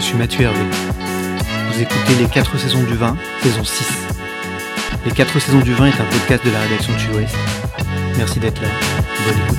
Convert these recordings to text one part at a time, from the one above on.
je suis Mathieu Hervé. Vous écoutez Les 4 saisons du vin, saison 6. Les 4 saisons du vin est un podcast de la rédaction de. Merci d'être là. Bonne écoute.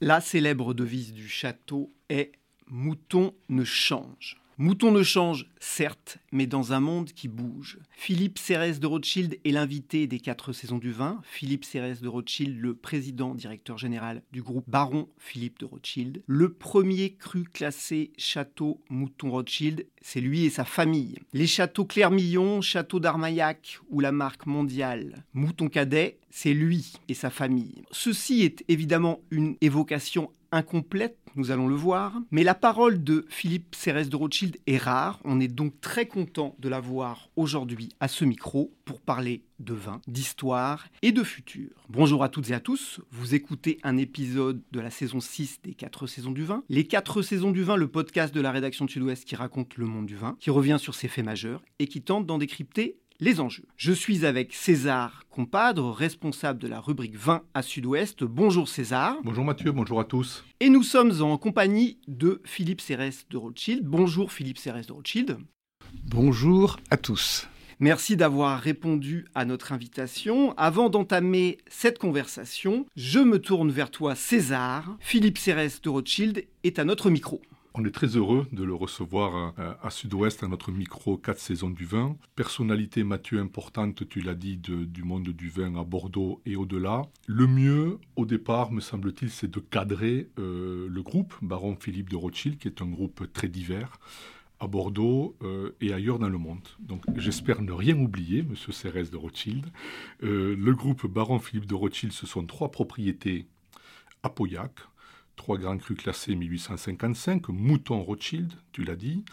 La célèbre devise du château est Mouton ne change. Mouton ne change, certes, mais dans un monde qui bouge. Philippe Cérès de Rothschild est l'invité des quatre saisons du vin. Philippe Cérès de Rothschild, le président directeur général du groupe Baron Philippe de Rothschild. Le premier cru classé château Mouton Rothschild, c'est lui et sa famille. Les châteaux Clermillon, château d'Armaillac ou la marque mondiale Mouton Cadet, c'est lui et sa famille. Ceci est évidemment une évocation incomplète, nous allons le voir, mais la parole de Philippe Cérès de Rothschild est rare. On est donc très content de l'avoir aujourd'hui à ce micro pour parler de vin, d'histoire et de futur. Bonjour à toutes et à tous, vous écoutez un épisode de la saison 6 des 4 saisons du vin. Les 4 saisons du vin, le podcast de la rédaction Sud-Ouest qui raconte le monde du vin, qui revient sur ses faits majeurs et qui tente d'en décrypter les enjeux. Je suis avec César Compadre, responsable de la rubrique 20 à Sud-Ouest. Bonjour César. Bonjour Mathieu, bonjour à tous. Et nous sommes en compagnie de Philippe Cérès de Rothschild. Bonjour Philippe Cérès de Rothschild. Bonjour à tous. Merci d'avoir répondu à notre invitation. Avant d'entamer cette conversation, je me tourne vers toi César. Philippe Cérès de Rothschild est à notre micro. On est très heureux de le recevoir euh, à, Sud-Ouest, à notre micro 4 saisons du vin. Personnalité, Mathieu, importante, tu l'as dit, du monde du vin à Bordeaux et au-delà. Le mieux, au départ, me semble-t-il, c'est de cadrer euh, le groupe Baron Philippe de Rothschild, qui est un groupe très divers à Bordeaux euh, et ailleurs dans le monde. Donc j'espère ne rien oublier, Monsieur Cérès de Rothschild. le groupe Baron Philippe de Rothschild, ce sont trois propriétés à Pauillac, trois grands crus classés 1855, Mouton Rothschild, tu l'as dit,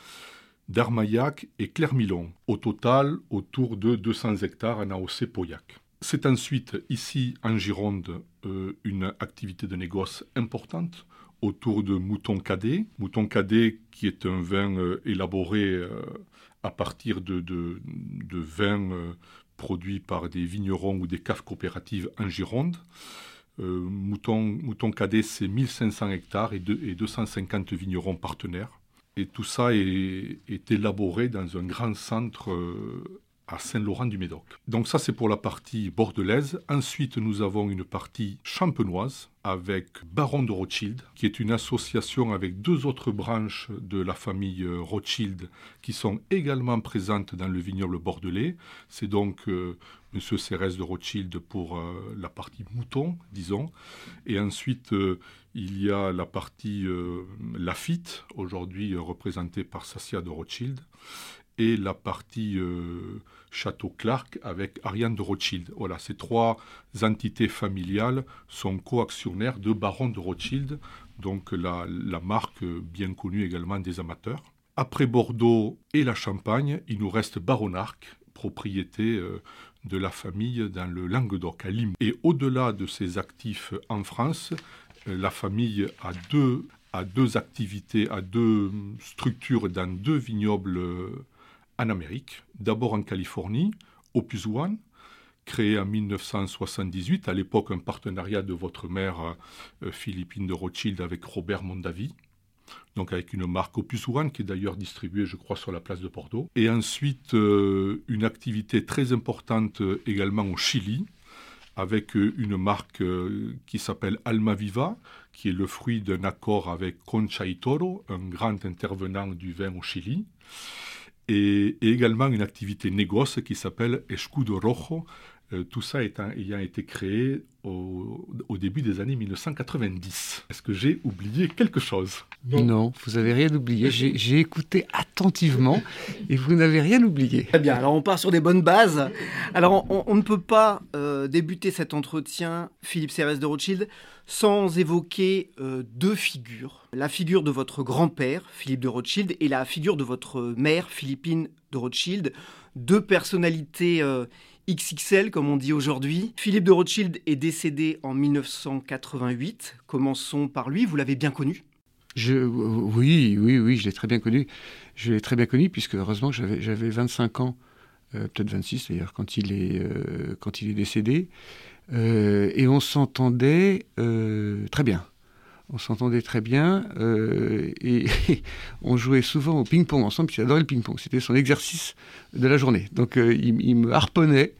d'Armaillac et Clermillon, au total autour de 200 hectares en AOC Pauillac. C'est ensuite ici en Gironde euh, une activité de négoce importante autour de Mouton Cadet. Mouton Cadet qui est un vin euh, élaboré euh, à partir de, de, de vins produits par des vignerons ou des caves coopératives en Gironde. Euh, mouton, Cadet, c'est 1500 hectares et, et, 250 vignerons partenaires. Et tout ça est, est élaboré dans un grand centre euh, à Saint-Laurent-du-Médoc. Donc ça, c'est pour la partie bordelaise. Ensuite, nous avons une partie champenoise avec Baron de Rothschild, qui est une association avec deux autres branches de la famille euh, Rothschild qui sont également présentes dans le vignoble bordelais. C'est donc euh, Monsieur Cérès de Rothschild pour euh, la partie mouton, disons. Et ensuite, il y a la partie Lafitte, aujourd'hui représentée par Sassia de Rothschild et la partie euh, Château Clark avec Ariane de Rothschild. Voilà, ces trois entités familiales sont coactionnaires de Baron de Rothschild, donc la, marque bien connue également des amateurs. Après Bordeaux et la Champagne, il nous reste Baronarc, propriété euh, de la famille dans le Languedoc, à Limoux. Et au-delà de ses actifs en France, euh, la famille a deux, a deux activités, a deux structures dans deux vignobles en Amérique, d'abord en Californie, Opus One, créé en 1978, à l'époque un partenariat de votre mère euh, Philippine de Rothschild avec Robert Mondavi, donc avec une marque Opus One qui est d'ailleurs distribuée, je crois, sur la place de Bordeaux. Et ensuite, euh, une activité très importante euh, également au Chili, avec une marque qui s'appelle Alma Viva, qui est le fruit d'un accord avec Concha y Toro, un grand intervenant du vin au Chili. Et, également une activité négoce qui s'appelle Escudo Rojo, euh, tout ça ayant été créé au, début des années 1990. Est-ce que j'ai oublié quelque chose? Non. vous n'avez rien oublié. J'ai écouté attentivement et vous n'avez rien oublié. Très bien, alors on part sur des bonnes bases. Alors on, ne peut pas euh, débuter cet entretien, Philippe Cérès de Rothschild, sans évoquer euh, deux figures. La figure de votre grand-père, Philippe de Rothschild, et la figure de votre mère, Philippine de Rothschild. Deux personnalités XXL, comme on dit aujourd'hui. Philippe de Rothschild est décédé en 1988. Commençons par lui. Vous l'avez bien connu? Je, Oui, oui, oui, je l'ai très bien connu. Je l'ai très bien connu, puisque heureusement, j'avais 25 ans, euh, peut-être 26 d'ailleurs, quand, il est, euh, quand il est décédé. Euh, et on s'entendait très bien on s'entendait très bien et, on jouait souvent au ping-pong ensemble, puisqu'il adorait le ping-pong. C'était son exercice de la journée. Donc il, il, me harponnait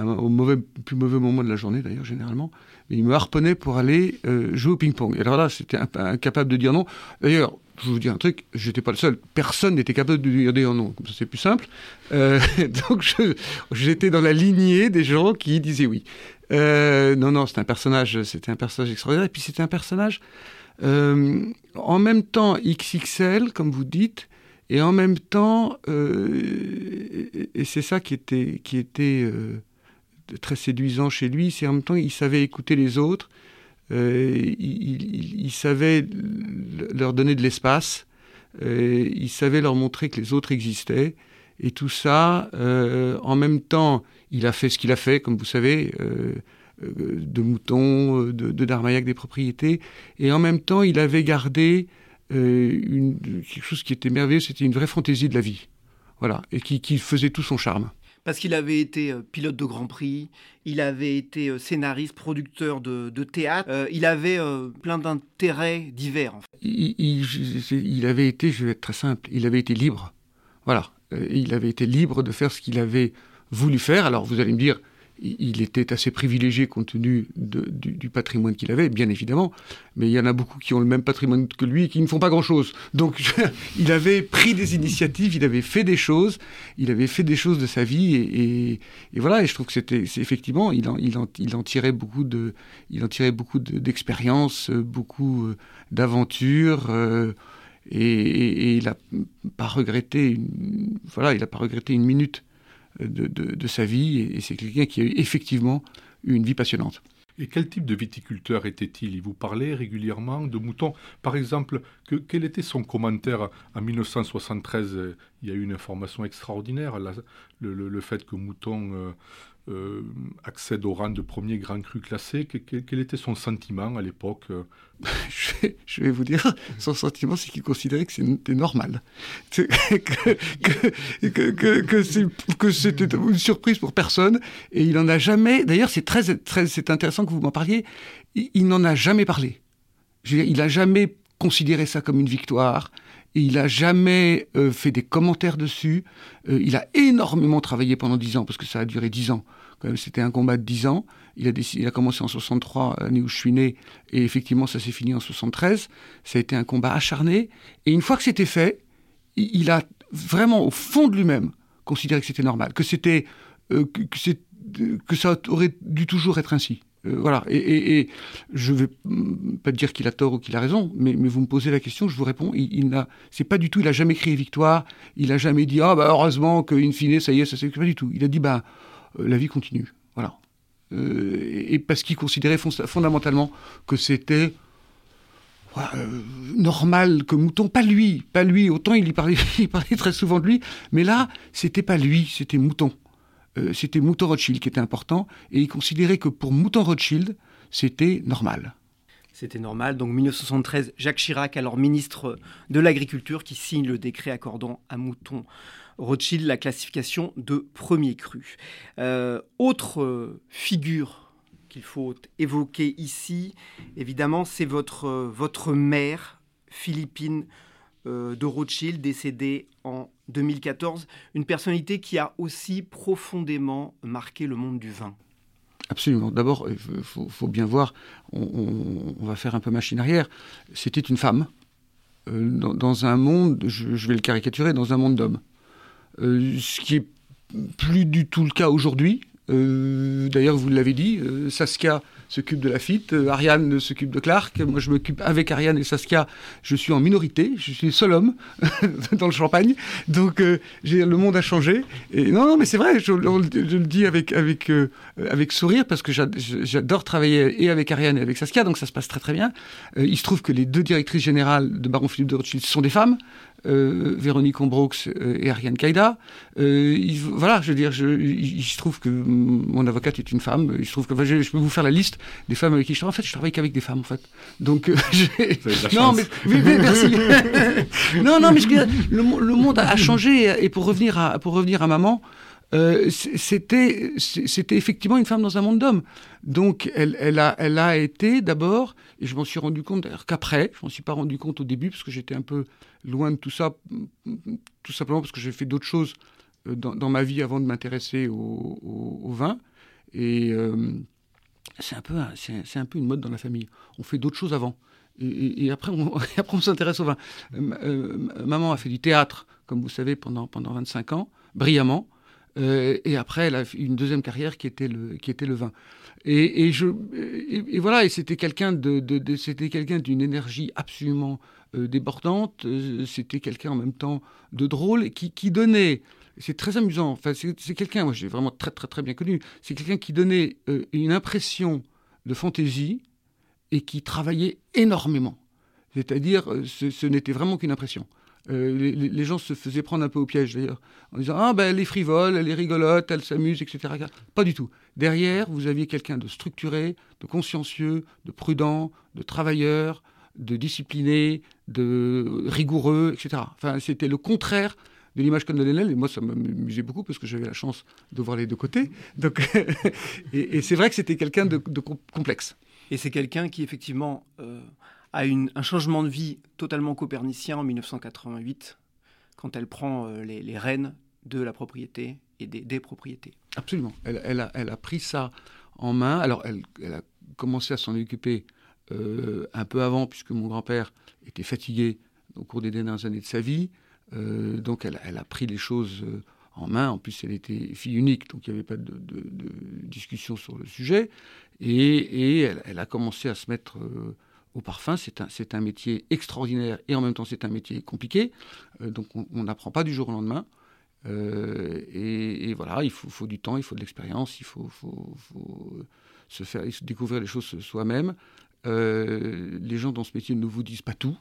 au mauvais, plus mauvais moment de la journée d'ailleurs généralement, mais il me harponnait pour aller euh, jouer au ping-pong. Et alors là, c'était incapable de dire non. D'ailleurs, je vous dis un truc, j'étais pas le seul. Personne n'était capable de dire non. Comme ça, c'est plus simple. Euh, donc, j'étais dans la lignée des gens qui disaient oui. Euh, non, non, c'était un personnage, c'était un personnage extraordinaire. Et puis, c'était un personnage en même temps XXL, comme vous dites, et en même temps, et c'est ça qui était, qui était très séduisant chez lui, c'est en même temps il savait écouter les autres, euh, il, savait leur donner de l'espace, euh, il savait leur montrer que les autres existaient, et tout ça, euh, en même temps, il a fait ce qu'il a fait, comme vous savez, de moutons, de, de des propriétés, et en même temps, il avait gardé quelque chose qui était merveilleux, c'était une vraie fantaisie de la vie, voilà, et qui faisait tout son charme parce qu'il avait été euh, pilote de Grand Prix, il avait été euh, scénariste, producteur de, théâtre, euh, il avait plein d'intérêts divers. il, avait été, je vais être très simple, il avait été libre. Voilà, il avait été libre de faire ce qu'il avait voulu faire. Alors vous allez me dire, il était assez privilégié compte tenu du, patrimoine qu'il avait, bien évidemment, mais il y en a beaucoup qui ont le même patrimoine que lui et qui ne font pas grand-chose. Donc il avait pris des initiatives, il avait fait des choses, il avait fait des choses de sa vie et, voilà. Et je trouve que c'était effectivement, il en, tirait beaucoup de, il en tirait beaucoup d'expérience, beaucoup euh, d'aventures. Euh, et, il n'a pas regretté, voilà, il a pas regretté une minute de, sa vie, et, c'est quelqu'un qui a eu effectivement une vie passionnante. Et quel type de viticulteur était-il? Il vous parlait régulièrement de moutons. Par exemple, que, quel était son commentaire en 1973 Il y a eu une information extraordinaire, le, fait que Mouton euh, euh, accède au rang de premier grand cru classé. quel était son sentiment à l'époque je, vais vous dire, son sentiment, c'est qu'il considérait que c'était normal. que, c'était une surprise pour personne. Et il n'en a jamais. D'ailleurs, c'est très, très intéressant que vous m'en parliez. Il, n'en a jamais parlé. il n'a jamais considéré ça comme une victoire. Il n'a jamais euh, fait des commentaires dessus. Euh, il a énormément travaillé pendant dix ans, parce que ça a duré dix ans. C'était un combat de dix ans. Il a, décidé, il a commencé en 63, l'année où je suis né, et effectivement, ça s'est fini en 73. Ça a été un combat acharné. Et une fois que c'était fait, il a vraiment, au fond de lui-même, considéré que c'était normal, que c'était euh, que, que ça aurait dû toujours être ainsi. Euh, voilà. Et, je vais pas dire qu'il a tort ou qu'il a raison, mais, vous me posez la question, je vous réponds. Il, n'a, c'est pas du tout. Il a jamais crié victoire. Il a jamais dit ah bah heureusement que in fine ça y est, ça c'est pas du tout. Il a dit bah euh, la vie continue. Voilà. Euh, et parce qu'il considérait fondamentalement que c'était normal que Mouton, pas lui, pas lui. Autant il y parlait, il parlait très souvent de lui, mais là c'était pas lui, c'était Mouton. Euh, c'était Mouton Rothschild qui était important, et il considérait que pour Mouton Rothschild, c'était normal. C'était normal. Donc 1973, Jacques Chirac, alors ministre de l'Agriculture, qui signe le décret accordant à Mouton Rothschild la classification de premier cru. Euh, autre euh, figure qu'il faut évoquer ici, évidemment, c'est votre, votre mère, Philippine de Rothschild, décédée en 2014, une personnalité qui a aussi profondément marqué le monde du vin. Absolument. D'abord, il faut, bien voir, on, va faire un peu machine arrière. C'était une femme euh, dans, un monde, je, vais le caricaturer, dans un monde d'hommes. ce qui est plus du tout le cas aujourd'hui. D'ailleurs, vous l'avez dit, Saskia s'occupe de la FIT, euh, Ariane s'occupe de Clark, moi je m'occupe avec Ariane et Saskia, je suis en minorité, je suis le seul homme dans le champagne, donc euh, le monde a changé. Non, non mais c'est vrai, je, le dis avec, avec, euh, avec sourire parce que j'adore travailler et avec Ariane et avec Saskia, donc ça se passe très très bien. il se trouve que les deux directrices générales de Baron Philippe de Rothschild sont des femmes. Euh, Véronique Ombroux euh, et Ariane Kaida. Euh, voilà, je veux dire, je, il, se trouve que mon avocate est une femme. Il se trouve que je, peux vous faire la liste des femmes avec qui je travaille. En fait, je travaille qu'avec des femmes, en fait. Donc, non, mais, merci. non, non, mais le, monde a changé. Et pour revenir à, pour revenir à maman, euh, c'était effectivement une femme dans un monde d'hommes. Donc elle, a, été d'abord, et je m'en suis rendu compte d'ailleurs qu'après, je m'en suis pas rendu compte au début parce que j'étais un peu loin de tout ça, tout simplement parce que j'ai fait d'autres choses euh, dans, ma vie avant de m'intéresser au, vin. Et euh, c'est un, peu, une mode dans la famille. On fait d'autres choses avant. Et, après, on, s'intéresse au vin. maman a fait du théâtre, comme vous savez, pendant 25 ans, brillamment. Euh, et après, elle a une deuxième carrière qui était le, vin. Et, voilà, c'était quelqu'un de, c'était quelqu'un d'une énergie absolument euh, débordante. Euh, c'était quelqu'un en même temps de drôle qui, qui donnait. C'est très amusant. Enfin, c'est quelqu'un, moi j'ai vraiment très très bien connu. C'est quelqu'un qui donnait une impression de fantaisie et qui travaillait énormément. C'est-à-dire, ce, ce n'était vraiment qu'une impression. Euh, les, gens se faisaient prendre un peu au piège d'ailleurs, en disant Ah ben elle est frivole, elle est rigolote, elle s'amuse, etc. Pas du tout. Derrière, vous aviez quelqu'un de structuré, de consciencieux, de prudent, de travailleur, de discipliné, de rigoureux, etc. Enfin, c'était le contraire de l'image qu'on donnait et moi ça m'amusait beaucoup parce que j'avais la chance de voir les deux côtés. Donc, et, c'est vrai que c'était quelqu'un de, complexe. Et c'est quelqu'un qui effectivement euh, a un changement de vie totalement copernicien en 1988, quand elle prend euh, les, rênes de la propriété et des, propriétés. Absolument. Elle, a, pris ça en main. Alors, elle, a commencé à s'en occuper euh, un peu avant, puisque mon grand-père était fatigué au cours des dernières années de sa vie. Euh, donc, elle, a pris les choses en main. En plus, elle était fille unique, donc il n'y avait pas de, discussion sur le sujet. Et, elle, a commencé à se mettre au parfum, c'est un, métier extraordinaire et en même temps c'est un métier compliqué. Euh, donc on n'apprend pas du jour au lendemain. Euh, et, voilà, il faut, du temps, il faut de l'expérience, il faut, faut, se faire découvrir les choses soi-même. Euh, les gens dans ce métier ne vous disent pas tout.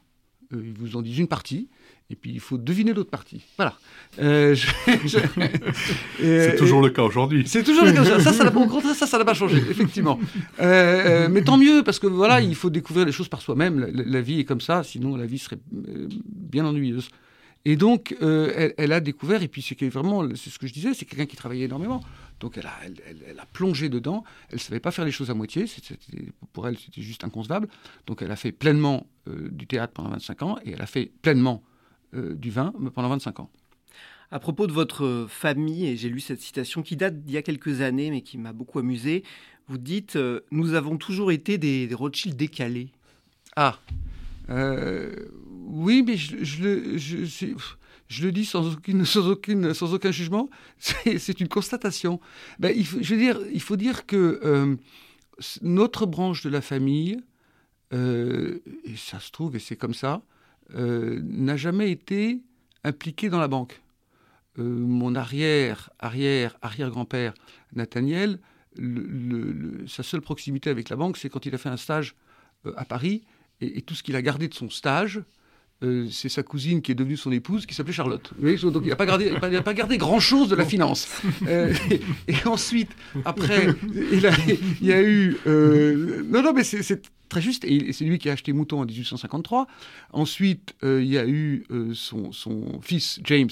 Euh, ils vous en disent une partie, et puis il faut deviner l'autre partie. Voilà. Euh, c'est toujours le cas aujourd'hui. C'est toujours le cas. Ça, ça, n'a pas changé, effectivement. Euh, mais tant mieux, parce que voilà, il faut découvrir les choses par soi-même. La, vie est comme ça, sinon la vie serait bien ennuyeuse. Et donc, elle, elle, a découvert, et puis c'est vraiment, c'est ce que je disais, c'est quelqu'un qui travaillait énormément. Donc elle a, elle, a plongé dedans. Elle ne savait pas faire les choses à moitié. pour elle, c'était juste inconcevable. Donc elle a fait pleinement euh, du théâtre pendant 25 ans et elle a fait pleinement euh, du vin pendant 25 ans. À propos de votre famille, et j'ai lu cette citation qui date d'il y a quelques années, mais qui m'a beaucoup amusé, vous dites euh, Nous avons toujours été des, des Rothschild décalés. Ah Oui, mais je, je, je, je le dis sans, aucune, sans, sans aucun jugement, c'est une constatation. Ben, il faut, je veux dire, il faut dire que euh, notre branche de la famille, euh, et ça se trouve, et c'est comme ça, euh, n'a jamais été impliquée dans la banque. mon arrière, arrière, arrière-grand-père, Nathaniel, sa seule proximité avec la banque, c'est quand il a fait un stage à Paris, et tout ce qu'il a gardé de son stage, euh, c'est sa cousine qui est devenue son épouse, qui s'appelait Charlotte. donc il n'a pas gardé, pas gardé grand-chose de la finance. Euh, et, ensuite, après, il, y a eu... Euh, non, non, mais c'est très juste. Et c'est lui qui a acheté Mouton en 1853. Ensuite, il y a eu son, son, fils, James,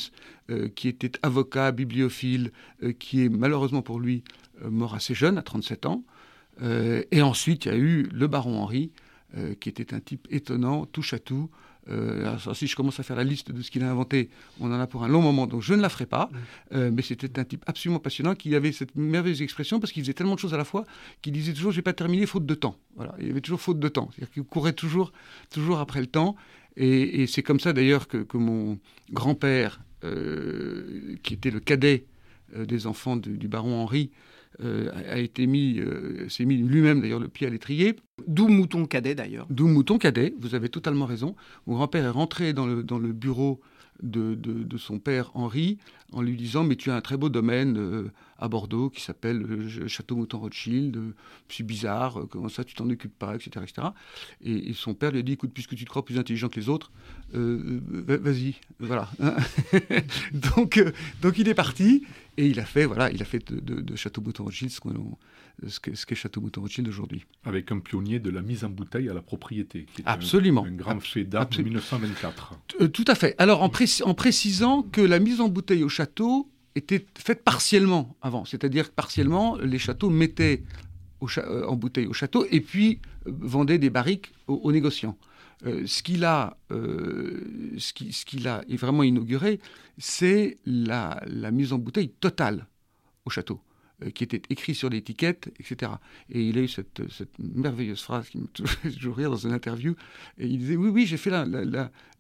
qui était avocat, bibliophile, qui est malheureusement pour lui mort assez jeune, à 37 ans. et ensuite, il y a eu le baron Henri, qui était un type étonnant, touche à tout, euh, si je commence à faire la liste de ce qu'il a inventé, on en a pour un long moment, donc je ne la ferai pas. Euh, mais c'était un type absolument passionnant qui avait cette merveilleuse expression parce qu'il faisait tellement de choses à la fois qu'il disait toujours Je n'ai pas terminé faute de temps. Voilà, il y avait toujours faute de temps. C'est-à-dire qu'il courait toujours, toujours après le temps. Et, c'est comme ça d'ailleurs que, mon grand-père qui était le cadet des enfants du baron Henri, a été mis, s'est mis lui-même d'ailleurs le pied à l'étrier. D'où Mouton Cadet d'ailleurs. D'où Mouton Cadet, vous avez totalement raison. Mon grand-père est rentré dans le, dans le bureau de, de, son père Henri en lui disant Mais tu as un très beau domaine euh, à Bordeaux qui s'appelle euh, Château Mouton Rothschild, euh, c'est bizarre, comment ça tu t'en occupes pas, etc. etc. Et, son père lui a dit Écoute, puisque tu te crois plus intelligent que les autres, vas-y, voilà. donc, donc il est parti et il a fait, voilà, il a fait de, Château Mouton Rothschild ce qu'on ce qu'est Château Mouton Rothschild aujourd'hui. Avec un pionnier de la mise en bouteille à la propriété. Qui Absolument. Un, grand fait d'art de 1924. tout à fait. Alors en, en, précisant que la mise en bouteille au château était faite partiellement avant. C'est-à-dire que partiellement, les châteaux mettaient euh, en bouteille au château et puis euh, vendaient des barriques aux, négociants. Euh, ce qu'il a, ce qu'il a vraiment inauguré, c'est la, la, mise en bouteille totale au château. Euh, qui était écrit sur l'étiquette, etc. Et il a eu cette, merveilleuse phrase qui me fait toujours rire dans une interview. Et il disait Oui, oui, j'ai fait la,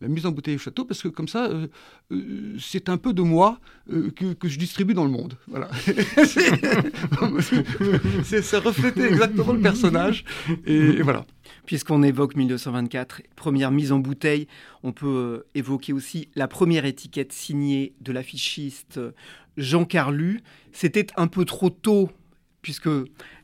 mise en bouteille au château parce que comme ça, euh, euh, c'est un peu de moi que, je distribue dans le monde. Voilà. ça reflétait exactement le personnage. et voilà. Puisqu'on évoque 1924, première mise en bouteille, on peut évoquer aussi la première étiquette signée de l'affichiste Jean Carlu. C'était un peu trop tôt, puisque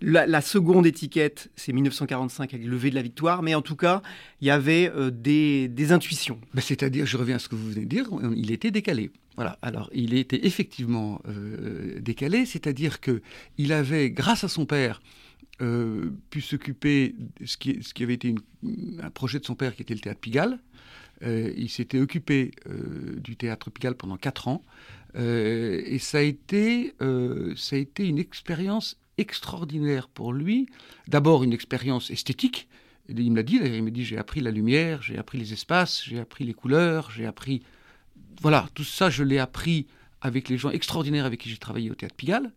la, seconde étiquette, c'est 1945 avec le lever de la victoire, mais en tout cas, il y avait euh, des, intuitions. Ben, c'est-à-dire, je reviens à ce que vous venez de dire, il était décalé. Voilà. Alors, il était effectivement euh, décalé, c'est-à-dire que il avait, grâce à son père, euh, pu s'occuper de ce qui, ce qui avait été un projet de son père, qui était le théâtre Pigalle. il s'était occupé du théâtre Pigalle pendant quatre ans. Euh, et ça a, été, euh, ça a été une expérience extraordinaire pour lui. D'abord une expérience esthétique. Il me l'a dit, il m'a dit j'ai appris la lumière, j'ai appris les espaces, j'ai appris les couleurs, j'ai appris... Voilà, tout ça je l'ai appris avec les gens extraordinaires avec qui j'ai travaillé au Théâtre Pigalle.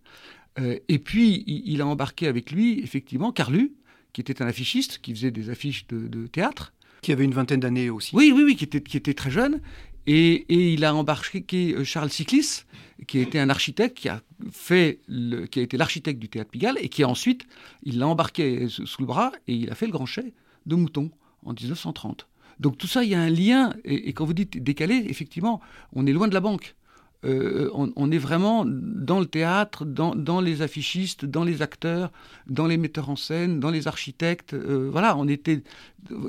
Euh, et puis il, a embarqué avec lui effectivement Carlu, qui était un affichiste, qui faisait des affiches de, théâtre. Qui avait une vingtaine d'années aussi. Oui, oui, oui, qui était, qui était très jeune. Et, il a embarqué euh, Charles Siclis, qui été un architecte, qui a, fait qui a été l'architecte du théâtre Pigalle, et qui ensuite, il l'a embarqué sous le bras, et il a fait le grand chai de Mouton en 1930. Donc tout ça, il y a un lien, et, quand vous dites décalé, effectivement, on est loin de la banque. Euh, on, est vraiment dans le théâtre, dans, les affichistes, dans les acteurs, dans les metteurs en scène, dans les architectes. Euh, voilà, on était,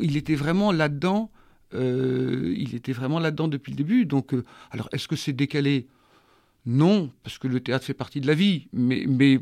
il était vraiment là-dedans euh, il était vraiment là-dedans depuis le début. Donc, euh, alors, est-ce que c'est décalé? Non, parce que le théâtre fait partie de la vie. Mais, mais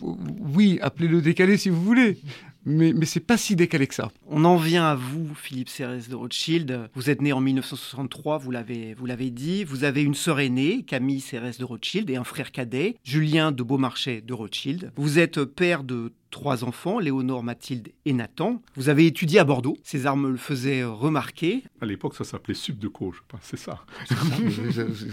oui, appelez-le décalé si vous voulez. Mais, mais c'est pas si décalé que ça. On en vient à vous, Philippe Cérès de Rothschild. Vous êtes né en 1963, vous l'avez, vous l'avez dit. Vous avez une sœur aînée, Camille Cérès de Rothschild, et un frère cadet, Julien de Beaumarchais de Rothschild. Vous êtes père de trois enfants, Léonore, Mathilde et Nathan. Vous avez étudié à Bordeaux. César me le faisait remarquer. À l'époque, ça s'appelait Sub de Co, je pense, c'est ça.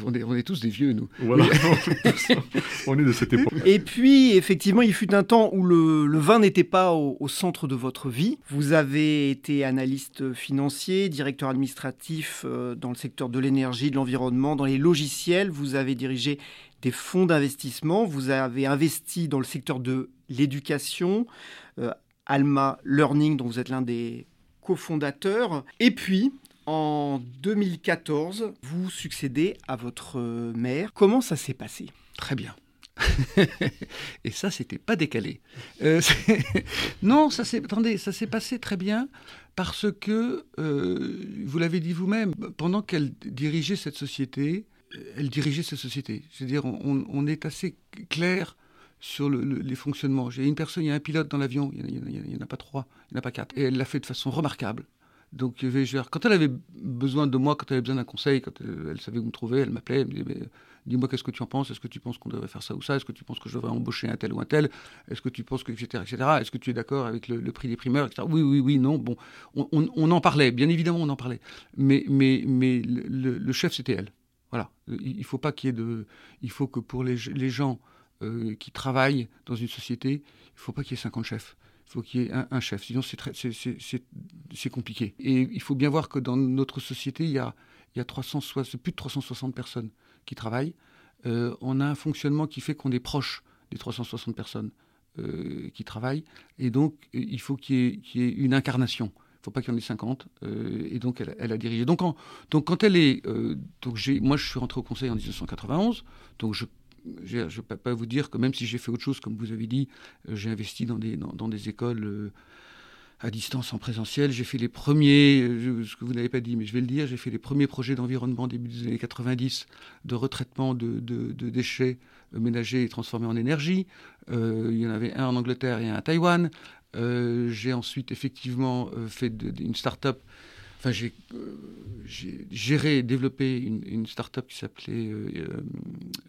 on, est, on, est, tous des vieux, nous. Voilà, on, est de cette époque. Et puis, effectivement, il fut un temps où le, vin n'était pas au, centre de votre vie. Vous avez été analyste financier, directeur administratif euh, dans le secteur de l'énergie, de l'environnement, dans les logiciels. Vous avez dirigé des fonds d'investissement. Vous avez investi dans le secteur de l'éducation, euh, Alma Learning, dont vous êtes l'un des cofondateurs. Et puis, en 2014, vous succédez à votre mère. Comment ça s'est passé? Très bien. et ça, c'était pas décalé. Euh, non, ça s'est, attendez, ça s'est passé très bien parce que, euh, vous l'avez dit vous-même, pendant qu'elle dirigeait cette société, elle dirigeait cette société. C'est-à-dire, on, on, est assez clair sur les fonctionnements. J'ai une personne, il y a un pilote dans l'avion, il n'y en, a pas trois, il n'y en a pas quatre. Et elle l'a fait de façon remarquable. Donc, quand elle avait besoin de moi, quand elle avait besoin d'un conseil, quand elle, savait où me trouver, elle m'appelait, elle me disait Dis-moi, qu'est-ce que tu en penses? Est-ce que tu penses qu'on devrait faire ça ou ça? Est-ce que tu penses que je devrais embaucher un tel ou un tel? Est-ce que tu penses que, etc., etc. Est-ce que tu es d'accord avec le, prix des primeurs, etc. Oui, oui, oui, non. Bon, on, en parlait, bien évidemment, on en parlait. Mais, mais, mais le, chef, c'était elle. Voilà. Il faut pas qu'il y ait de. Il faut que pour les gens euh, qui travaillent dans une société, il ne faut pas qu'il y ait 50 chefs. Il faut qu'il y ait un, chef. Sinon, c'est compliqué. Et il faut bien voir que dans notre société, il y a, il y a 360, plus de 360 personnes qui travaillent. on a un fonctionnement qui fait qu'on est proche des 360 personnes qui travaillent. Et donc, il faut qu'il y, ait une incarnation. Il ne faut pas qu'il y en ait 50. et donc, elle, a dirigé. Donc, donc, quand elle est. donc moi, je suis rentré au Conseil en 1991. Donc, je je ne peux pas vous dire que même si j'ai fait autre chose, comme vous avez dit, euh, j'ai investi dans des, écoles euh, à distance en présentiel. J'ai fait les premiers, euh, ce que vous n'avez pas dit, mais je vais le dire, j'ai fait les premiers projets d'environnement début des années 90 de retraitement de, de, déchets ménagers et transformés en énergie. il y en avait un en Angleterre et un à Taïwan. j'ai ensuite effectivement fait une start-up Enfin, j'ai géré et développé une, une start-up qui s'appelait euh,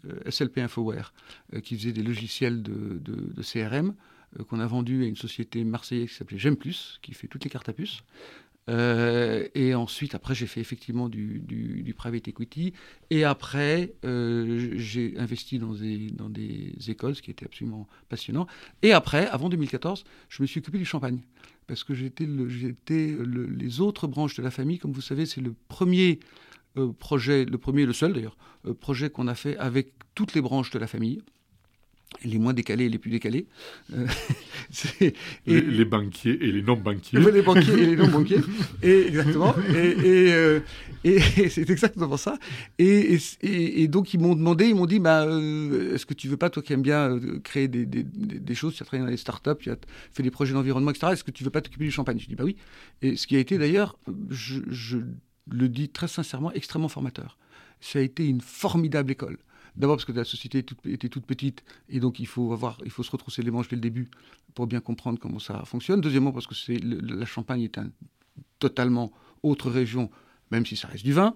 euh, SLP Infoware, euh, qui faisait des logiciels de, CRM, qu'on a vendu à une société marseillaise qui s'appelait J'aime Plus, qui fait toutes les cartes à puce. et ensuite, après, j'ai fait effectivement du, private equity. Et après, j'ai investi dans des écoles, ce qui était absolument passionnant. Et après, avant 2014, je me suis occupé du champagne parce que j'étais le, les autres branches de la famille. Comme vous savez, c'est le premier euh, projet, le premier le seul d'ailleurs, euh, projet qu'on a fait avec toutes les branches de la famille les moins décalés et les plus décalés. Euh, les, banquiers et les non-banquiers. Les banquiers et les non-banquiers, et, exactement. Et, euh, c'est exactement ça. Et, donc, ils m'ont demandé, ils m'ont dit, bah, euh, est-ce que tu veux pas, toi qui aimes bien créer des, des, choses, tu as travaillé dans les startups, tu as fait des projets d'environnement, etc., est-ce que tu veux pas t'occuper du champagne? Je dis, bah oui. Et ce qui a été d'ailleurs, je, je le dis très sincèrement, extrêmement formateur. Ça a été une formidable école. D'abord parce que la société était toute petite et donc il faut, il faut se retrousser les manches dès le début pour bien comprendre comment ça fonctionne. Deuxièmement parce que la Champagne est une totalement autre région, même si ça reste du vin,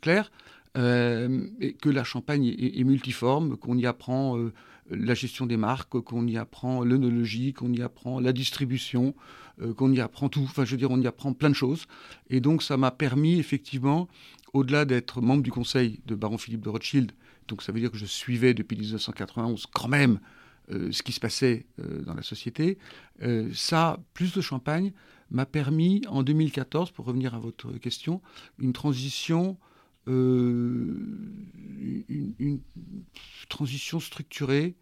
clair, euh, et que la Champagne est, multiforme, qu'on y apprend euh, la gestion des marques, qu'on y apprend l'œnologie, qu'on y apprend la distribution, euh, qu'on y apprend tout. Enfin, je veux dire, on y apprend plein de choses. Et donc, ça m'a permis effectivement, au-delà d'être membre du conseil de Baron Philippe de Rothschild donc ça veut dire que je suivais depuis 1991 quand même euh, ce qui se passait euh, dans la société. Euh, ça, plus de champagne, m'a permis en 2014, pour revenir à votre question, une transition, une, transition structurée,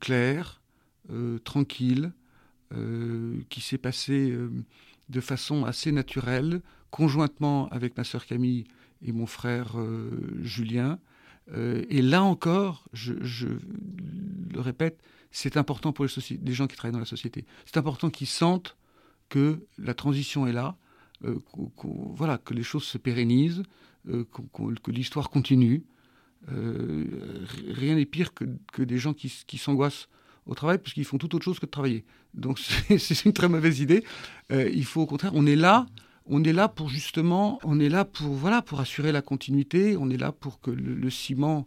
claire, tranquille, qui s'est passée de façon assez naturelle, conjointement avec ma sœur Camille et mon frère Julien. Euh, et là encore, je, le répète, c'est important pour les, gens qui travaillent dans la société. C'est important qu'ils sentent que la transition est là, euh, voilà, que les choses se pérennisent, euh, que l'histoire continue. rien n'est pire que, des gens qui, qui s'angoissent au travail parce qu'ils font tout autre chose que de travailler. Donc c'est une très mauvaise idée. il faut au contraire, on est là on est là pour justement, on est là pour voilà pour assurer la continuité, on est là pour que le, ciment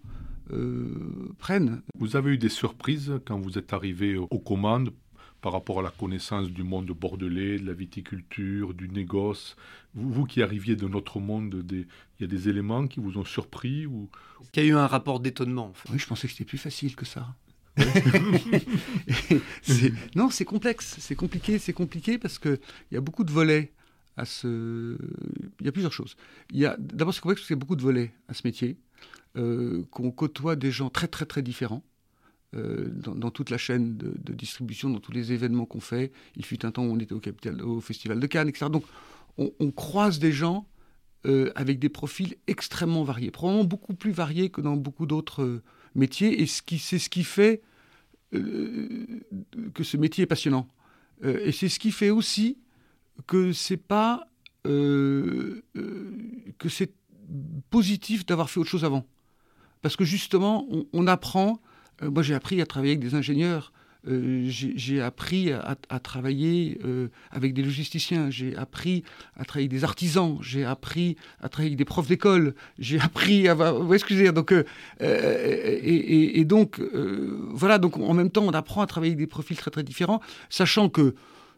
euh, prenne. Vous avez eu des surprises quand vous êtes arrivé aux commandes par rapport à la connaissance du monde bordelais, de la viticulture, du négoce? Vous, qui arriviez de notre monde, il y a des éléments qui vous ont surpris ou? Qu'il y a eu un rapport d'étonnement. Oui, je pensais que c'était plus facile que ça. non, c'est complexe, c'est compliqué, c'est compliqué parce qu'il y a beaucoup de volets Il y a plusieurs choses. Il y a... D'abord, c'est complexe parce qu'il y a beaucoup de volets à ce métier, euh, qu'on côtoie des gens très très très différents. Euh, dans, toute la chaîne de, distribution, dans tous les événements qu'on fait. Il fut un temps où on était au, Festival de Cannes, etc. Donc on, croise des gens euh, avec des profils extrêmement variés, probablement beaucoup plus variés que dans beaucoup d'autres métiers, et c'est ce qui fait que ce métier est passionnant. et c'est ce qui fait aussi que c'est pas euh, euh, que c'est positif d'avoir fait autre chose avant, parce que justement on, apprend. Euh, moi j'ai appris à travailler avec des ingénieurs. j'ai appris à, travailler avec des logisticiens, j'ai appris à travailler avec des artisans, j'ai appris à travailler avec des profs d'école, j'ai appris à... Vous dire? Donc, et, et, donc, voilà, donc en même temps, on apprend à travailler avec des profils très très différents, sachant que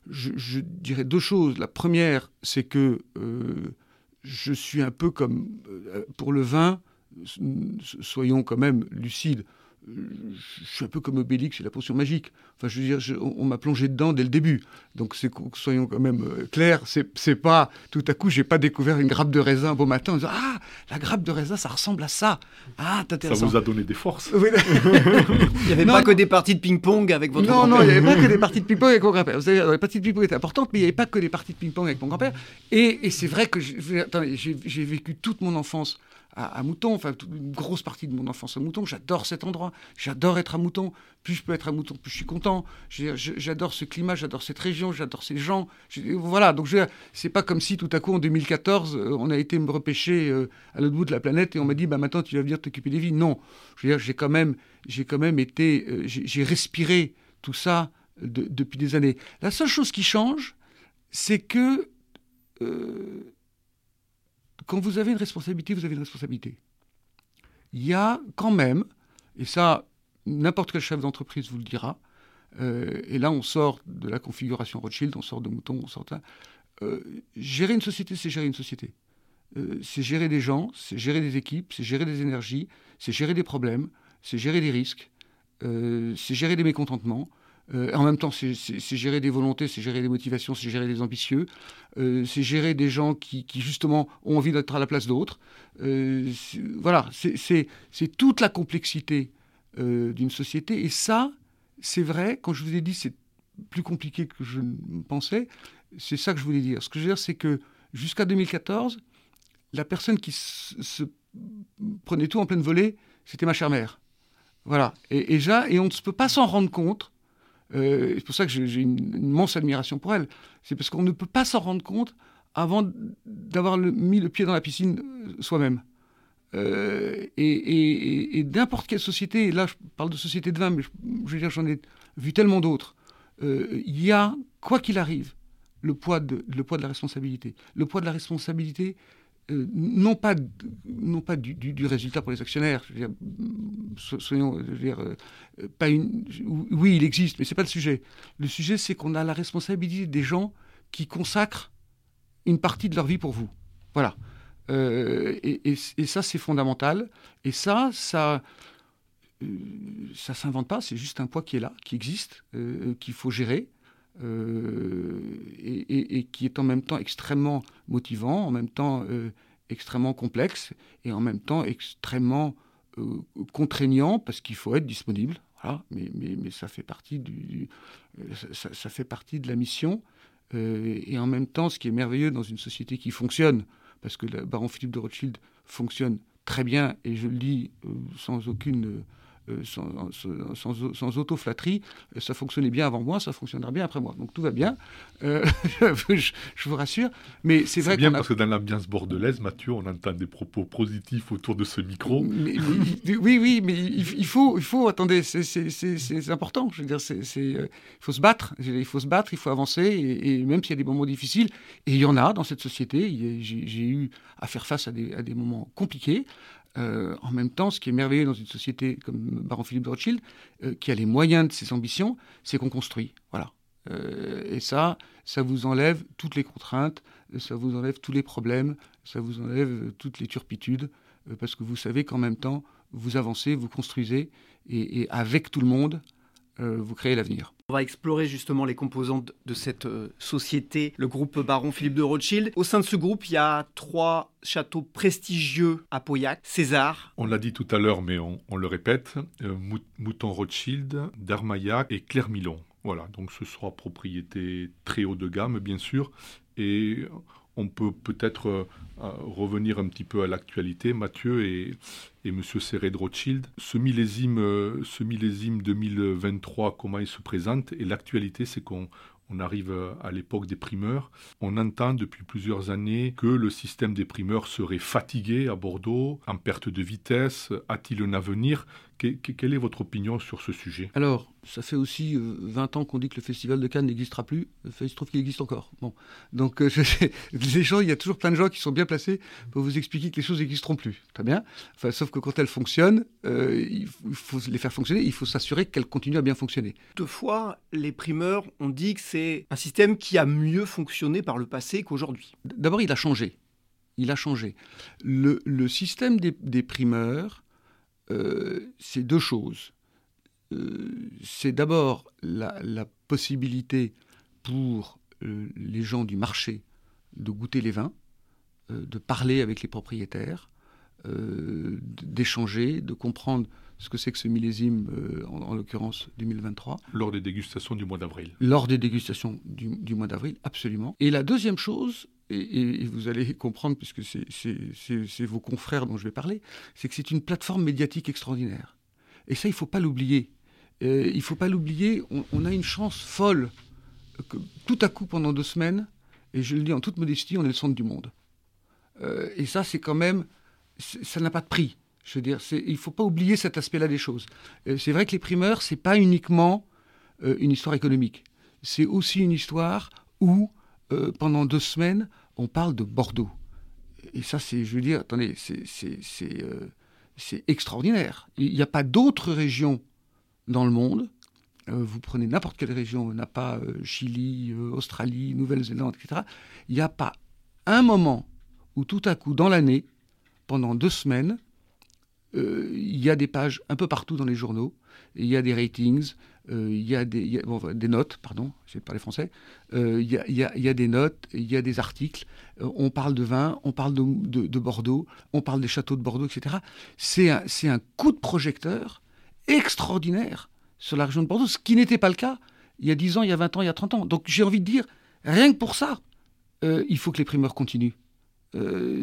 je, dirais deux choses. La première, c'est que euh, je suis un peu comme euh, pour le vin, soyons quand même lucides, je suis un peu comme Obélix et la potion magique. Enfin, je veux dire, on, m'a plongé dedans dès le début. Donc, soyons quand même euh, clairs, c'est pas tout à coup, j'ai pas découvert une grappe de raisin un beau matin en disant Ah, la grappe de raisin, ça ressemble à ça. Ah, Ça vous a donné des forces. il n'y avait pas que des parties de ping-pong avec votre Non, non, il n'y avait pas que des parties de ping-pong avec mon grand-père. Vous savez, les parties de ping-pong étaient importantes, mais il n'y avait pas que des parties de ping-pong avec mon grand-père. Et, et c'est vrai que j'ai vécu toute mon enfance à, Mouton, enfin une grosse partie de mon enfance à Mouton. J'adore cet endroit, j'adore être à Mouton. Plus je peux être à Mouton, plus je suis content. J'adore ce climat, j'adore cette région, j'adore ces gens. voilà, donc c'est pas comme si tout à coup en 2014 euh, on a été me repêcher euh, à l'autre bout de la planète et on m'a dit bah maintenant tu vas venir t'occuper des vies. Non, je veux dire j'ai quand même quand même été euh, j'ai respiré tout ça depuis des années. La seule chose qui change, c'est que quand vous avez une responsabilité, vous avez une responsabilité. Il y a quand même, et ça, n'importe quel chef d'entreprise vous le dira, euh, et là on sort de la configuration Rothschild, on sort de Mouton, on sort de. Euh, gérer une société, c'est gérer une société. Euh, c'est gérer des gens, c'est gérer des équipes, c'est gérer des énergies, c'est gérer des problèmes, c'est gérer des risques, c'est gérer des mécontentements, euh, en même temps, c'est gérer des volontés, c'est gérer des motivations, c'est gérer des ambitieux, euh, c'est gérer des gens qui, justement ont envie d'être à la place d'autres. Euh, voilà, c'est toute la complexité d'une société. Et ça, c'est vrai, quand je vous ai dit c'est plus compliqué que je pensais, c'est ça que je voulais dire. Ce que je veux dire, c'est que jusqu'à 2014, la personne qui se, prenait tout en pleine volée, c'était ma chère mère. Voilà. Et, et on ne peut pas s'en rendre compte euh, c'est pour ça que j'ai une, immense admiration pour elle. C'est parce qu'on ne peut pas s'en rendre compte avant d'avoir mis le pied dans la piscine euh, soi-même. Euh, et, n'importe quelle société, et là je parle de société de vin, mais je, veux dire j'en ai vu tellement d'autres, il y a, quoi qu'il arrive, le poids, de, le poids de la responsabilité. Le poids de la responsabilité, non pas, non pas du, résultat pour les actionnaires. Soyons, euh, pas une, oui, il existe, mais c'est pas le sujet. Le sujet, c'est qu'on a la responsabilité des gens qui consacrent une partie de leur vie pour vous. Voilà. Euh, et, ça, c'est fondamental. Et ça, ça, ça s'invente pas. C'est juste un poids qui est là, qui existe, qu'il faut gérer. Euh, et, qui est en même temps extrêmement motivant, en même temps euh, extrêmement complexe et en même temps extrêmement euh, contraignant parce qu'il faut être disponible. Voilà, mais, mais, ça fait partie de la mission. et en même temps, ce qui est merveilleux dans une société qui fonctionne, parce que le baron Philippe de Rothschild fonctionne très bien, et je le dis sans aucune euh, sans, auto-flatterie, euh, ça fonctionnait bien avant moi, ça fonctionnera bien après moi. Donc tout va bien, euh, je, vous rassure. Mais c'est vrai bien parce que dans l'ambiance bordelaise, Mathieu, on entend des propos positifs autour de ce micro. oui, oui, mais il, faut, il faut, attendez, c'est important. Je veux dire, il faut se battre, il faut se battre, il faut avancer, et, même s'il y a des moments difficiles, et il y en a dans cette société, j'ai eu à faire face à des, à des moments compliqués. Euh, en même temps, ce qui est merveilleux dans une société comme Baron Philippe de Rothschild, euh, qui a les moyens de ses ambitions, c'est qu'on construit. Voilà. Euh, et ça, ça vous enlève toutes les contraintes, ça vous enlève tous les problèmes, ça vous enlève toutes les turpitudes, parce que vous savez qu'en même temps, vous avancez, vous construisez, et avec tout le monde, vous créez l'avenir. On va explorer justement les composantes de cette euh, société, le groupe Baron Philippe de Rothschild. Au sein de ce groupe, il y a trois châteaux prestigieux à Pauillac, César. On l'a dit tout à l'heure, mais on, le répète, euh, Mouton Rothschild, Darmaillac et Clermilon. Voilà, donc ce sera propriété très haut de gamme, bien sûr. Et on peut peut-être euh, revenir un petit peu à l'actualité. Mathieu et, M. Serré de Rothschild, ce millésime, euh, ce millésime 2023, comment il se présente? Et l'actualité, c'est qu'on on arrive à l'époque des primeurs. On entend depuis plusieurs années que le système des primeurs serait fatigué à Bordeaux, en perte de vitesse. A-t-il un avenir? Quelle est votre opinion sur ce sujet? Alors, ça fait aussi 20 euh, ans qu'on dit que le festival de Cannes n'existera plus. il se trouve qu'il existe encore. Bon. Donc, euh, les gens, il y a toujours plein de gens qui sont bien placés pour vous expliquer que les choses n'existeront plus. Très bien. Enfin, sauf que quand elles fonctionnent, euh, il faut les faire fonctionner. Il faut s'assurer qu'elles continuent à bien fonctionner. Toutefois, les primeurs ont dit que c'est un système qui a mieux fonctionné par le passé qu'aujourd'hui. D'abord, il a changé. Il a changé. Le, système des primeurs c'est deux choses. c'est d'abord la, possibilité pour les gens du marché de goûter les vins, de parler avec les propriétaires, d'échanger, de comprendre ce que c'est que ce millésime, euh, en, l'occurrence 2023. Lors des dégustations du mois d'avril. Lors des dégustations du, mois d'avril, absolument. Et la deuxième chose, et, vous allez comprendre, puisque c'est vos confrères dont je vais parler, c'est que c'est une plateforme médiatique extraordinaire. Et ça, il ne faut pas l'oublier. Euh, il ne faut pas l'oublier, on, a une chance folle que tout à coup, pendant deux semaines, et je le dis en toute modestie, on est le centre du monde. Euh, et ça, c'est quand même, ça n'a pas de prix. Je veux dire, il ne faut pas oublier cet aspect-là des choses. Euh, c'est vrai que les primeurs, c'est pas uniquement une histoire économique. C'est aussi une histoire où, pendant deux semaines, on parle de Bordeaux. Et ça, c'est, je veux dire, attendez, c'est extraordinaire. Il n'y a pas d'autres régions dans le monde. vous prenez n'importe quelle région, n'a pas Chili, Australie, Nouvelle-Zélande, etc. Il n'y a pas un moment où tout à coup, dans l'année, pendant deux semaines, euh, il y a des pages un peu partout dans les journaux, il y a des ratings, euh, il y a des, des notes, pardon, je vais parler français, euh, il, y a, y a, des notes, il y a des articles, on parle de vin, on parle de, de, Bordeaux, on parle des châteaux de Bordeaux, etc. C'est un, un coup de projecteur extraordinaire sur la région de Bordeaux, ce qui n'était pas le cas il y a 10 ans, il y a 20 ans, il y a 30 ans. Donc j'ai envie de dire, rien que pour ça, il faut que les primeurs continuent.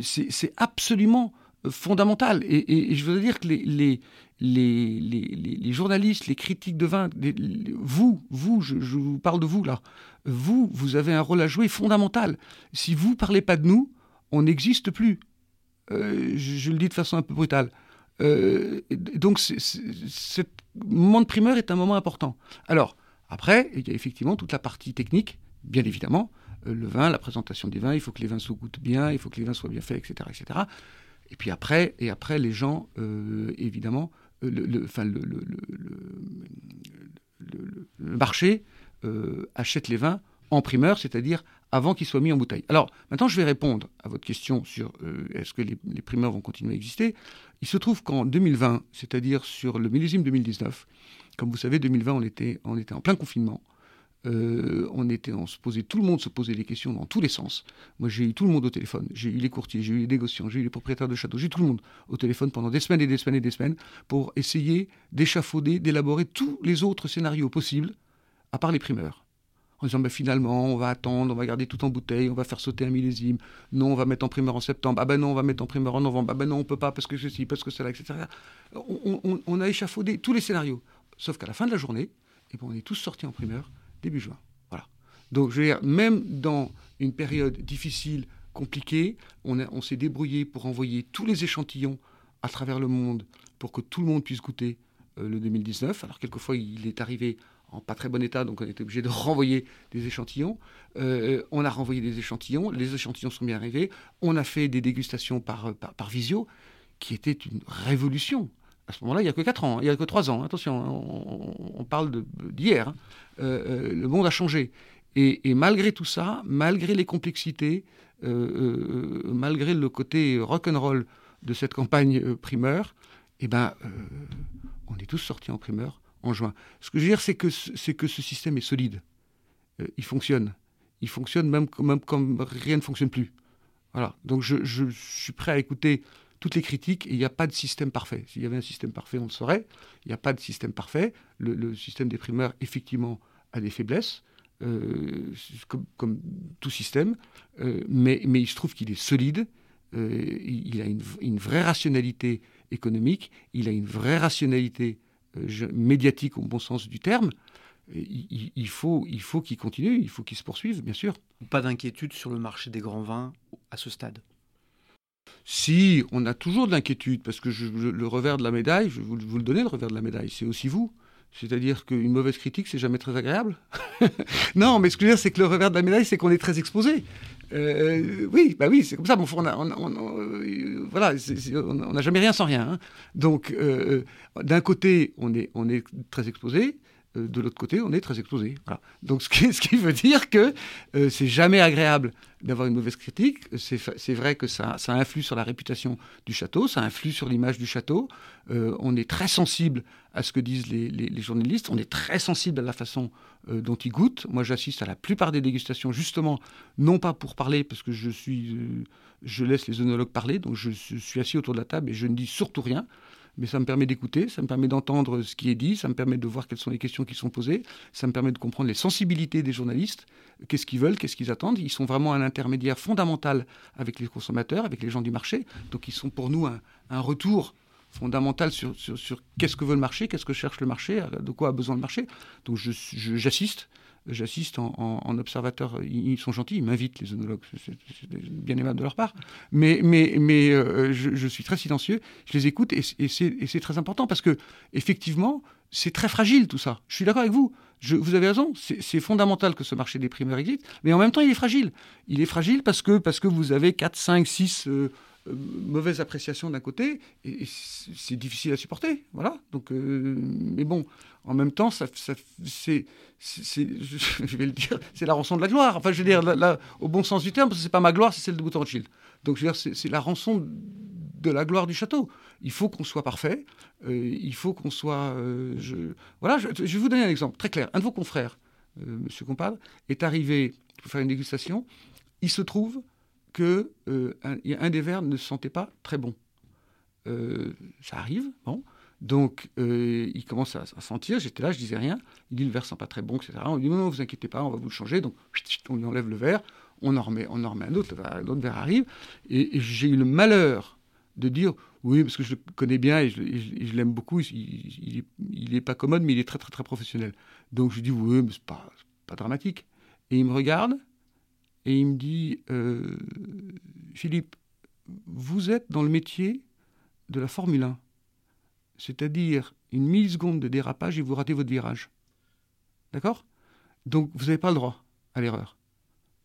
c'est absolument fondamentale. Et, je veux dire que les, les, les, journalistes, les critiques de vin, vous, vous, je, vous parle de vous là, vous, vous avez un rôle à jouer fondamental. Si vous ne parlez pas de nous, on n'existe plus. Euh, je, le dis de façon un peu brutale. Euh, donc, ce moment de primeur est un moment important. Alors, après, il y a effectivement toute la partie technique, bien évidemment. Euh, le vin, la présentation des vins, il faut que les vins se goûtent bien, il faut que les vins soient bien faits, etc. etc. Et puis après, et après les gens, euh, évidemment, euh, le, marché euh, achète les vins en primeur, c'est-à-dire avant qu'ils soient mis en bouteille. Alors, maintenant, je vais répondre à votre question sur est-ce que les, primeurs vont continuer à exister? Il se trouve qu'en 2020, c'est-à-dire sur le millésime 2019, comme vous savez, 2020, on était, on était en plein confinement. Euh, on était, on se posait, tout le monde se posait des questions dans tous les sens. Moi, j'ai eu tout le monde au téléphone. J'ai eu les courtiers, j'ai eu les négociants, j'ai eu les propriétaires de châteaux, j'ai eu tout le monde au téléphone pendant des semaines et des semaines et des semaines pour essayer d'échafauder, d'élaborer tous les autres scénarios possibles, à part les primeurs. En disant, ben, finalement, on va attendre, on va garder tout en bouteille, on va faire sauter un millésime. Non, on va mettre en primeur en septembre. Ah ben non, on va mettre en primeur en novembre. Ah ben non, on peut pas parce que ceci, parce que cela, etc. On, a échafaudé tous les scénarios. Sauf qu'à la fin de la journée, eh ben, on est tous sortis en primeur début juin. Voilà. Donc, je veux dire, même dans une période difficile, compliquée, on, on s'est débrouillé pour envoyer tous les échantillons à travers le monde pour que tout le monde puisse goûter euh, le 2019. Alors, quelquefois, il est arrivé en pas très bon état, donc on était obligé de renvoyer des échantillons. Euh, on a renvoyé des échantillons, les échantillons sont bien arrivés. On a fait des dégustations par, par, par visio, qui était une révolution à ce moment-là, il n'y a que 4 ans, il n'y a que 3 ans. Attention, hein. on, parle d'hier. Hein. Euh, euh, le monde a changé. Et, malgré tout ça, malgré les complexités, euh, malgré le côté rock'n'roll de cette campagne primeur, eh ben, on est tous sortis en primeur en juin. Ce que je veux dire, c'est que, que ce système est solide. il fonctionne. Il fonctionne même, même comme rien ne fonctionne plus. Voilà. Donc je, je suis prêt à écouter toutes les critiques et il n'y a pas de système parfait. S'il y avait un système parfait, on le saurait. Il n'y a pas de système parfait. Le, système des primeurs, effectivement, a des faiblesses, euh, comme, tout système, euh, mais, il se trouve qu'il est solide, euh, il, a une, vraie rationalité économique, il a une vraie rationalité médiatique au bon sens du terme. Il, il faut qu'il continue, il faut qu'il se poursuive, bien sûr. Pas d'inquiétude sur le marché des grands vins à ce stade? Si, on a toujours de l'inquiétude, parce que le revers de la médaille, je vais vous, le donner, le revers de la médaille, c'est aussi vous. C'est-à-dire qu'une mauvaise critique, c'est jamais très agréable. non, mais ce que je veux dire, c'est que le revers de la médaille, c'est qu'on est très exposé. Euh, oui, bah oui, c'est comme ça. Bon, on euh, voilà, on n'a jamais rien sans rien. Hein. Donc, euh, d'un côté, on est, on est très exposé. De l'autre côté, on est très exposé. Donc, ce qui, veut dire que c'est jamais agréable d'avoir une mauvaise critique. C'est vrai que ça, influe sur la réputation du château, ça influe sur l'image du château. on est très sensible à ce que disent les, journalistes, on est très sensible à la façon dont ils goûtent. Moi, j'assiste à la plupart des dégustations, justement, non pas pour parler, parce que je laisse les œnologues parler, donc je, suis assis autour de la table et je ne dis surtout rien, mais ça me permet d'écouter, ça me permet d'entendre ce qui est dit, ça me permet de voir quelles sont les questions qui sont posées, ça me permet de comprendre les sensibilités des journalistes, qu'est-ce qu'ils veulent, qu'est-ce qu'ils attendent. Ils sont vraiment un intermédiaire fondamental avec les consommateurs, avec les gens du marché, donc ils sont pour nous un, retour fondamental sur, qu'est-ce que veut le marché, qu'est-ce que cherche le marché, de quoi a besoin le marché. Donc j'assiste, j'assiste en, observateur. Ils sont gentils, ils m'invitent, les œnologues. C'est bien aimable de leur part. Mais, mais, mais euh, je, suis très silencieux. Je les écoute et, c'est très important parce que, effectivement, c'est très fragile tout ça. Je suis d'accord avec vous. Vous avez raison. C'est fondamental que ce marché des primeurs existe. Mais en même temps, il est fragile. Il est fragile parce que, parce que vous avez 4, 5, 6 mauvaise appréciation d'un côté, et, c'est difficile à supporter. Voilà. Donc, euh, mais bon, en même temps, c'est, je vais le dire, c'est la rançon de la gloire. Enfin, je veux dire, au bon sens du terme, parce que pas ma gloire, c'est celle de Rothschild. Donc, je veux dire, c'est la rançon de la gloire du château. Il faut qu'on soit parfait. Euh, il faut qu'on soit. Euh, je... Voilà, je, vais vous donner un exemple très clair. Un de vos confrères, Monsieur Compadre, est arrivé pour faire une dégustation. Il se trouve que euh, un, des verres ne se sentait pas très bon. Euh, ça arrive, bon. Donc, euh, il commence à, sentir. J'étais là, je disais rien. Il dit le verre sent pas très bon, etc. On dit non, non, vous inquiétez pas, on va vous le changer. Donc, on lui enlève le verre, on en remet, on en remet un autre. L'autre verre arrive. Et, j'ai eu le malheur de dire oui, parce que je le connais bien et je, l'aime beaucoup. Il, il, est, pas commode, mais il est très, très, très professionnel. Donc, je dis oui, mais c'est pas, pas dramatique. Et il me regarde et il me dit euh, Philippe, vous êtes dans le métier de la Formule 1, c'est-à-dire une milliseconde de dérapage et vous ratez votre virage. D'accord? Donc vous n'avez pas le droit à l'erreur.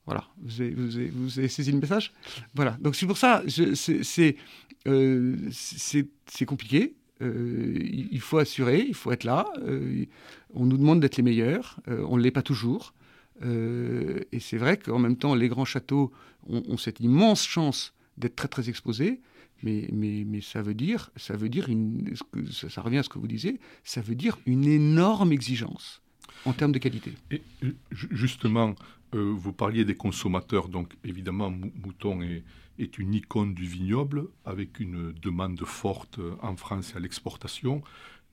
Voilà, vous avez, vous, saisi le message. Voilà, donc c'est pour ça, euh, c'est compliqué, euh, il faut assurer, il faut être là, on nous demande d'être les meilleurs, on ne l'est pas toujours, euh, et c'est vrai qu'en même temps, les grands châteaux ont, cette immense chance d'être très très exposés. Mais, mais, mais, ça veut dire, ça veut dire ça, revient à ce que vous disiez, ça veut dire une énorme exigence en termes de qualité. Et justement, euh, vous parliez des consommateurs, donc évidemment, Mouton est, une icône du vignoble avec une demande forte en France et à l'exportation.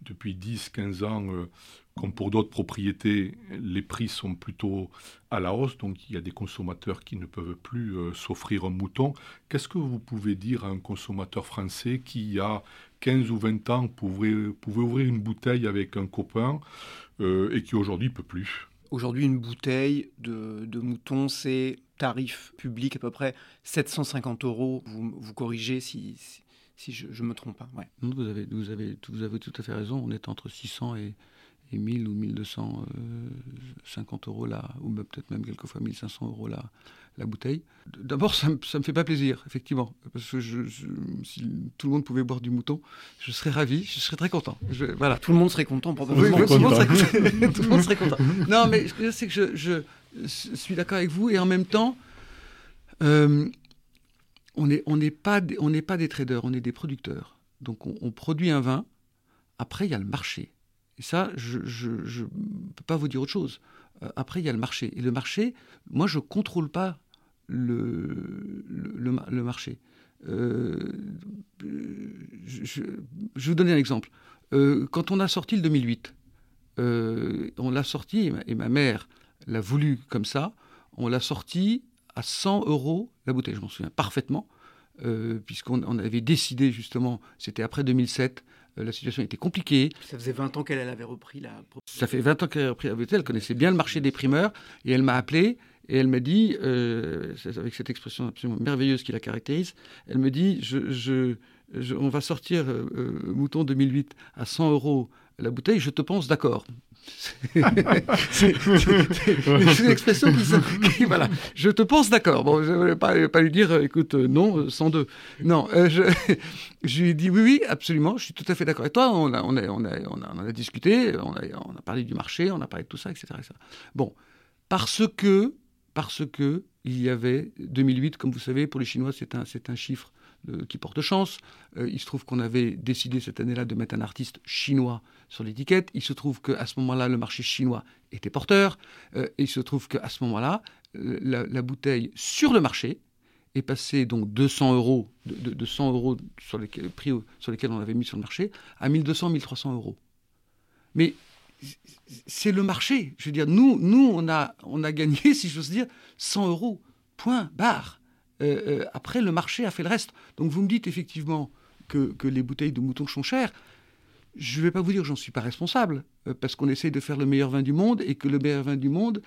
Depuis 10-15 ans, euh, comme pour d'autres propriétés, les prix sont plutôt à la hausse, donc il y a des consommateurs qui ne peuvent plus euh, s'offrir un mouton. Qu'est-ce que vous pouvez dire à un consommateur français qui, il y a 15 ou 20 ans, pouvait, pouvait ouvrir une bouteille avec un copain euh, et qui aujourd'hui ne peut plus? Aujourd'hui, une bouteille de, mouton, c'est tarif public à peu près 750 euros. Vous, vous corrigez si, si, je ne me trompe pas. Ouais. Vous, avez, vous, avez, vous avez tout à fait raison. On est entre 600 et, et 1000 ou 1250 euh, euros là, ou peut-être même quelquefois 1500 euros là, la bouteille. D'abord, ça ne me fait pas plaisir, effectivement, parce que je, si tout le monde pouvait boire du mouton, je serais ravi, je serais très content. voilà. Tout le monde serait content, probablement. Oui, tout, le monde serait, tout, le monde serait content. Non, mais ce que je veux c'est que je, suis d'accord avec vous, et en même temps, euh, on n'est on pas, pas des traders, on est des producteurs. Donc on produit un vin, après il y a le marché. Et ça, je ne peux pas vous dire autre chose. Euh, après, il y a le marché. Et le marché, moi, je ne contrôle pas le, marché. Euh, je, vais vous donner un exemple. Euh, quand on a sorti le 2008, on l'a sorti, et ma, mère l'a voulu comme ça, on l'a sorti à 100 euros la bouteille. Je m'en souviens parfaitement, puisqu'on avait décidé justement, c'était après 2007, euh, la situation était compliquée. Ça faisait 20 ans qu'elle avait repris la... Ça fait 20 ans qu'elle avait repris la Elle connaissait bien le marché des primeurs. Et elle m'a appelé et elle m'a dit, euh, avec cette expression absolument merveilleuse qui la caractérise, elle me dit, je, on va sortir euh, Mouton 2008 à 100 euros la bouteille, je te pense d'accord. C'est une expression qui, voilà. Je te pense d'accord. Bon, je ne vais pas, lui dire, écoute, non, 102. Non, je, lui ai dit oui, oui, absolument, je suis tout à fait d'accord avec toi. On a, on, a, on, a, on, on a discuté, on a, on a parlé du marché, on a parlé de tout ça, etc. etc. Bon, parce que, parce que il y avait 2008, comme vous savez, pour les Chinois, c'est un, un chiffre qui porte chance. Euh, il se trouve qu'on avait décidé cette année-là de mettre un artiste chinois sur l'étiquette. Il se trouve qu'à ce moment-là, le marché chinois était porteur. Euh, et il se trouve qu'à ce moment-là, euh, la, bouteille sur le marché est passée donc 200 euros, de, 200 euros sur les prix sur lesquels on avait mis sur le marché, à 1200, 1300 euros. Mais c'est le marché. Je veux dire, nous, nous on, a, on a gagné, si j'ose dire, 100 euros. Point, barre. Euh, euh, après, le marché a fait le reste. Donc vous me dites effectivement que, les bouteilles de mouton sont chères. Je ne vais pas vous dire que j'en suis pas responsable, euh, parce qu'on essaye de faire le meilleur vin du monde, et que le meilleur vin du monde,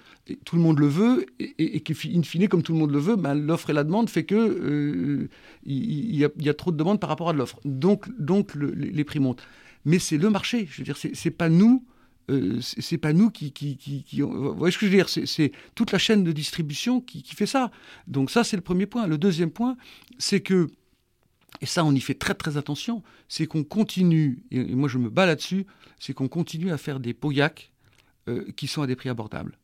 tout le monde le veut, et, et, qu'in fine, comme tout le monde le veut, ben, l'offre et la demande fait que il y, a trop de demandes par rapport à de l'offre. Donc, donc les prix montent. Mais c'est le marché. Je veux dire, c'est pas nous euh, c'est pas nous qui, qui, qui, vous voyez ce que je veux dire c'est toute la chaîne de distribution qui, fait ça donc ça c'est le premier point le deuxième point c'est que et ça on y fait très très attention c'est qu'on continue et, moi je me bats là-dessus c'est qu'on continue à faire des pauillacs euh, qui sont à des prix abordables.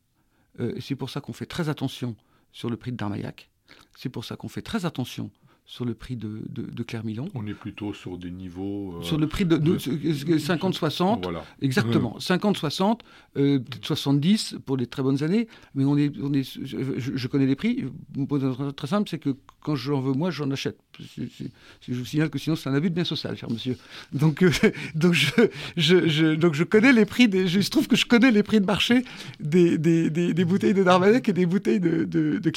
Euh, c'est pour ça qu'on fait très attention sur le prix de Darmaillac. C'est pour ça qu'on fait très attention sur le prix de, de, Clermilon. On est plutôt sur des niveaux... Euh, sur le prix de, 50-60, voilà. exactement. 50-60, euh, peut-être 70 pour les très bonnes années, mais on est, on est, je, connais les prix. Très, très simple, c'est que quand j'en veux moi, j'en achète. je vous signale que sinon c'est un abus de bien social, cher monsieur. Donc, euh, donc, je, je, donc je connais les prix, des, je trouve que je connais les prix de marché des, des, des, bouteilles de Darmanec et des bouteilles de, de, de.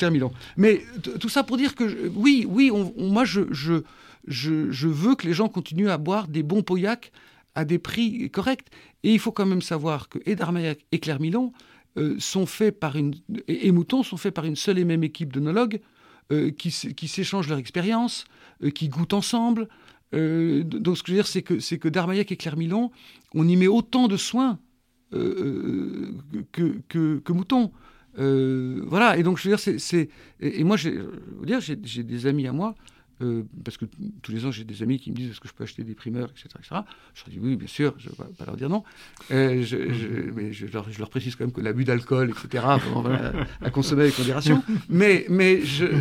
Mais tout ça pour dire que oui, oui, on moi, je, je, je, veux que les gens continuent à boire des bons pauillacs à des prix corrects. Et il faut quand même savoir que et Darmaillac et Clermilon euh, sont faits par une et, Mouton sont faits par une seule et même équipe d'onologues euh, qui, qui s'échangent leur expérience, euh, qui goûtent ensemble. donc ce que je veux dire, c'est que c'est que Darmaillac et Clermilon, on y met autant de soins que, que, Mouton. voilà, et donc je veux dire, c'est. Et, et, moi, j'ai des amis à moi euh, parce que tous les ans, j'ai des amis qui me disent est-ce que je peux acheter des primeurs, etc. etc. Je leur dis oui, bien sûr, je ne vais pas leur dire non. Euh, je, mais je leur, précise quand même que l'abus d'alcool, etc., à consommer avec modération. Mais, je,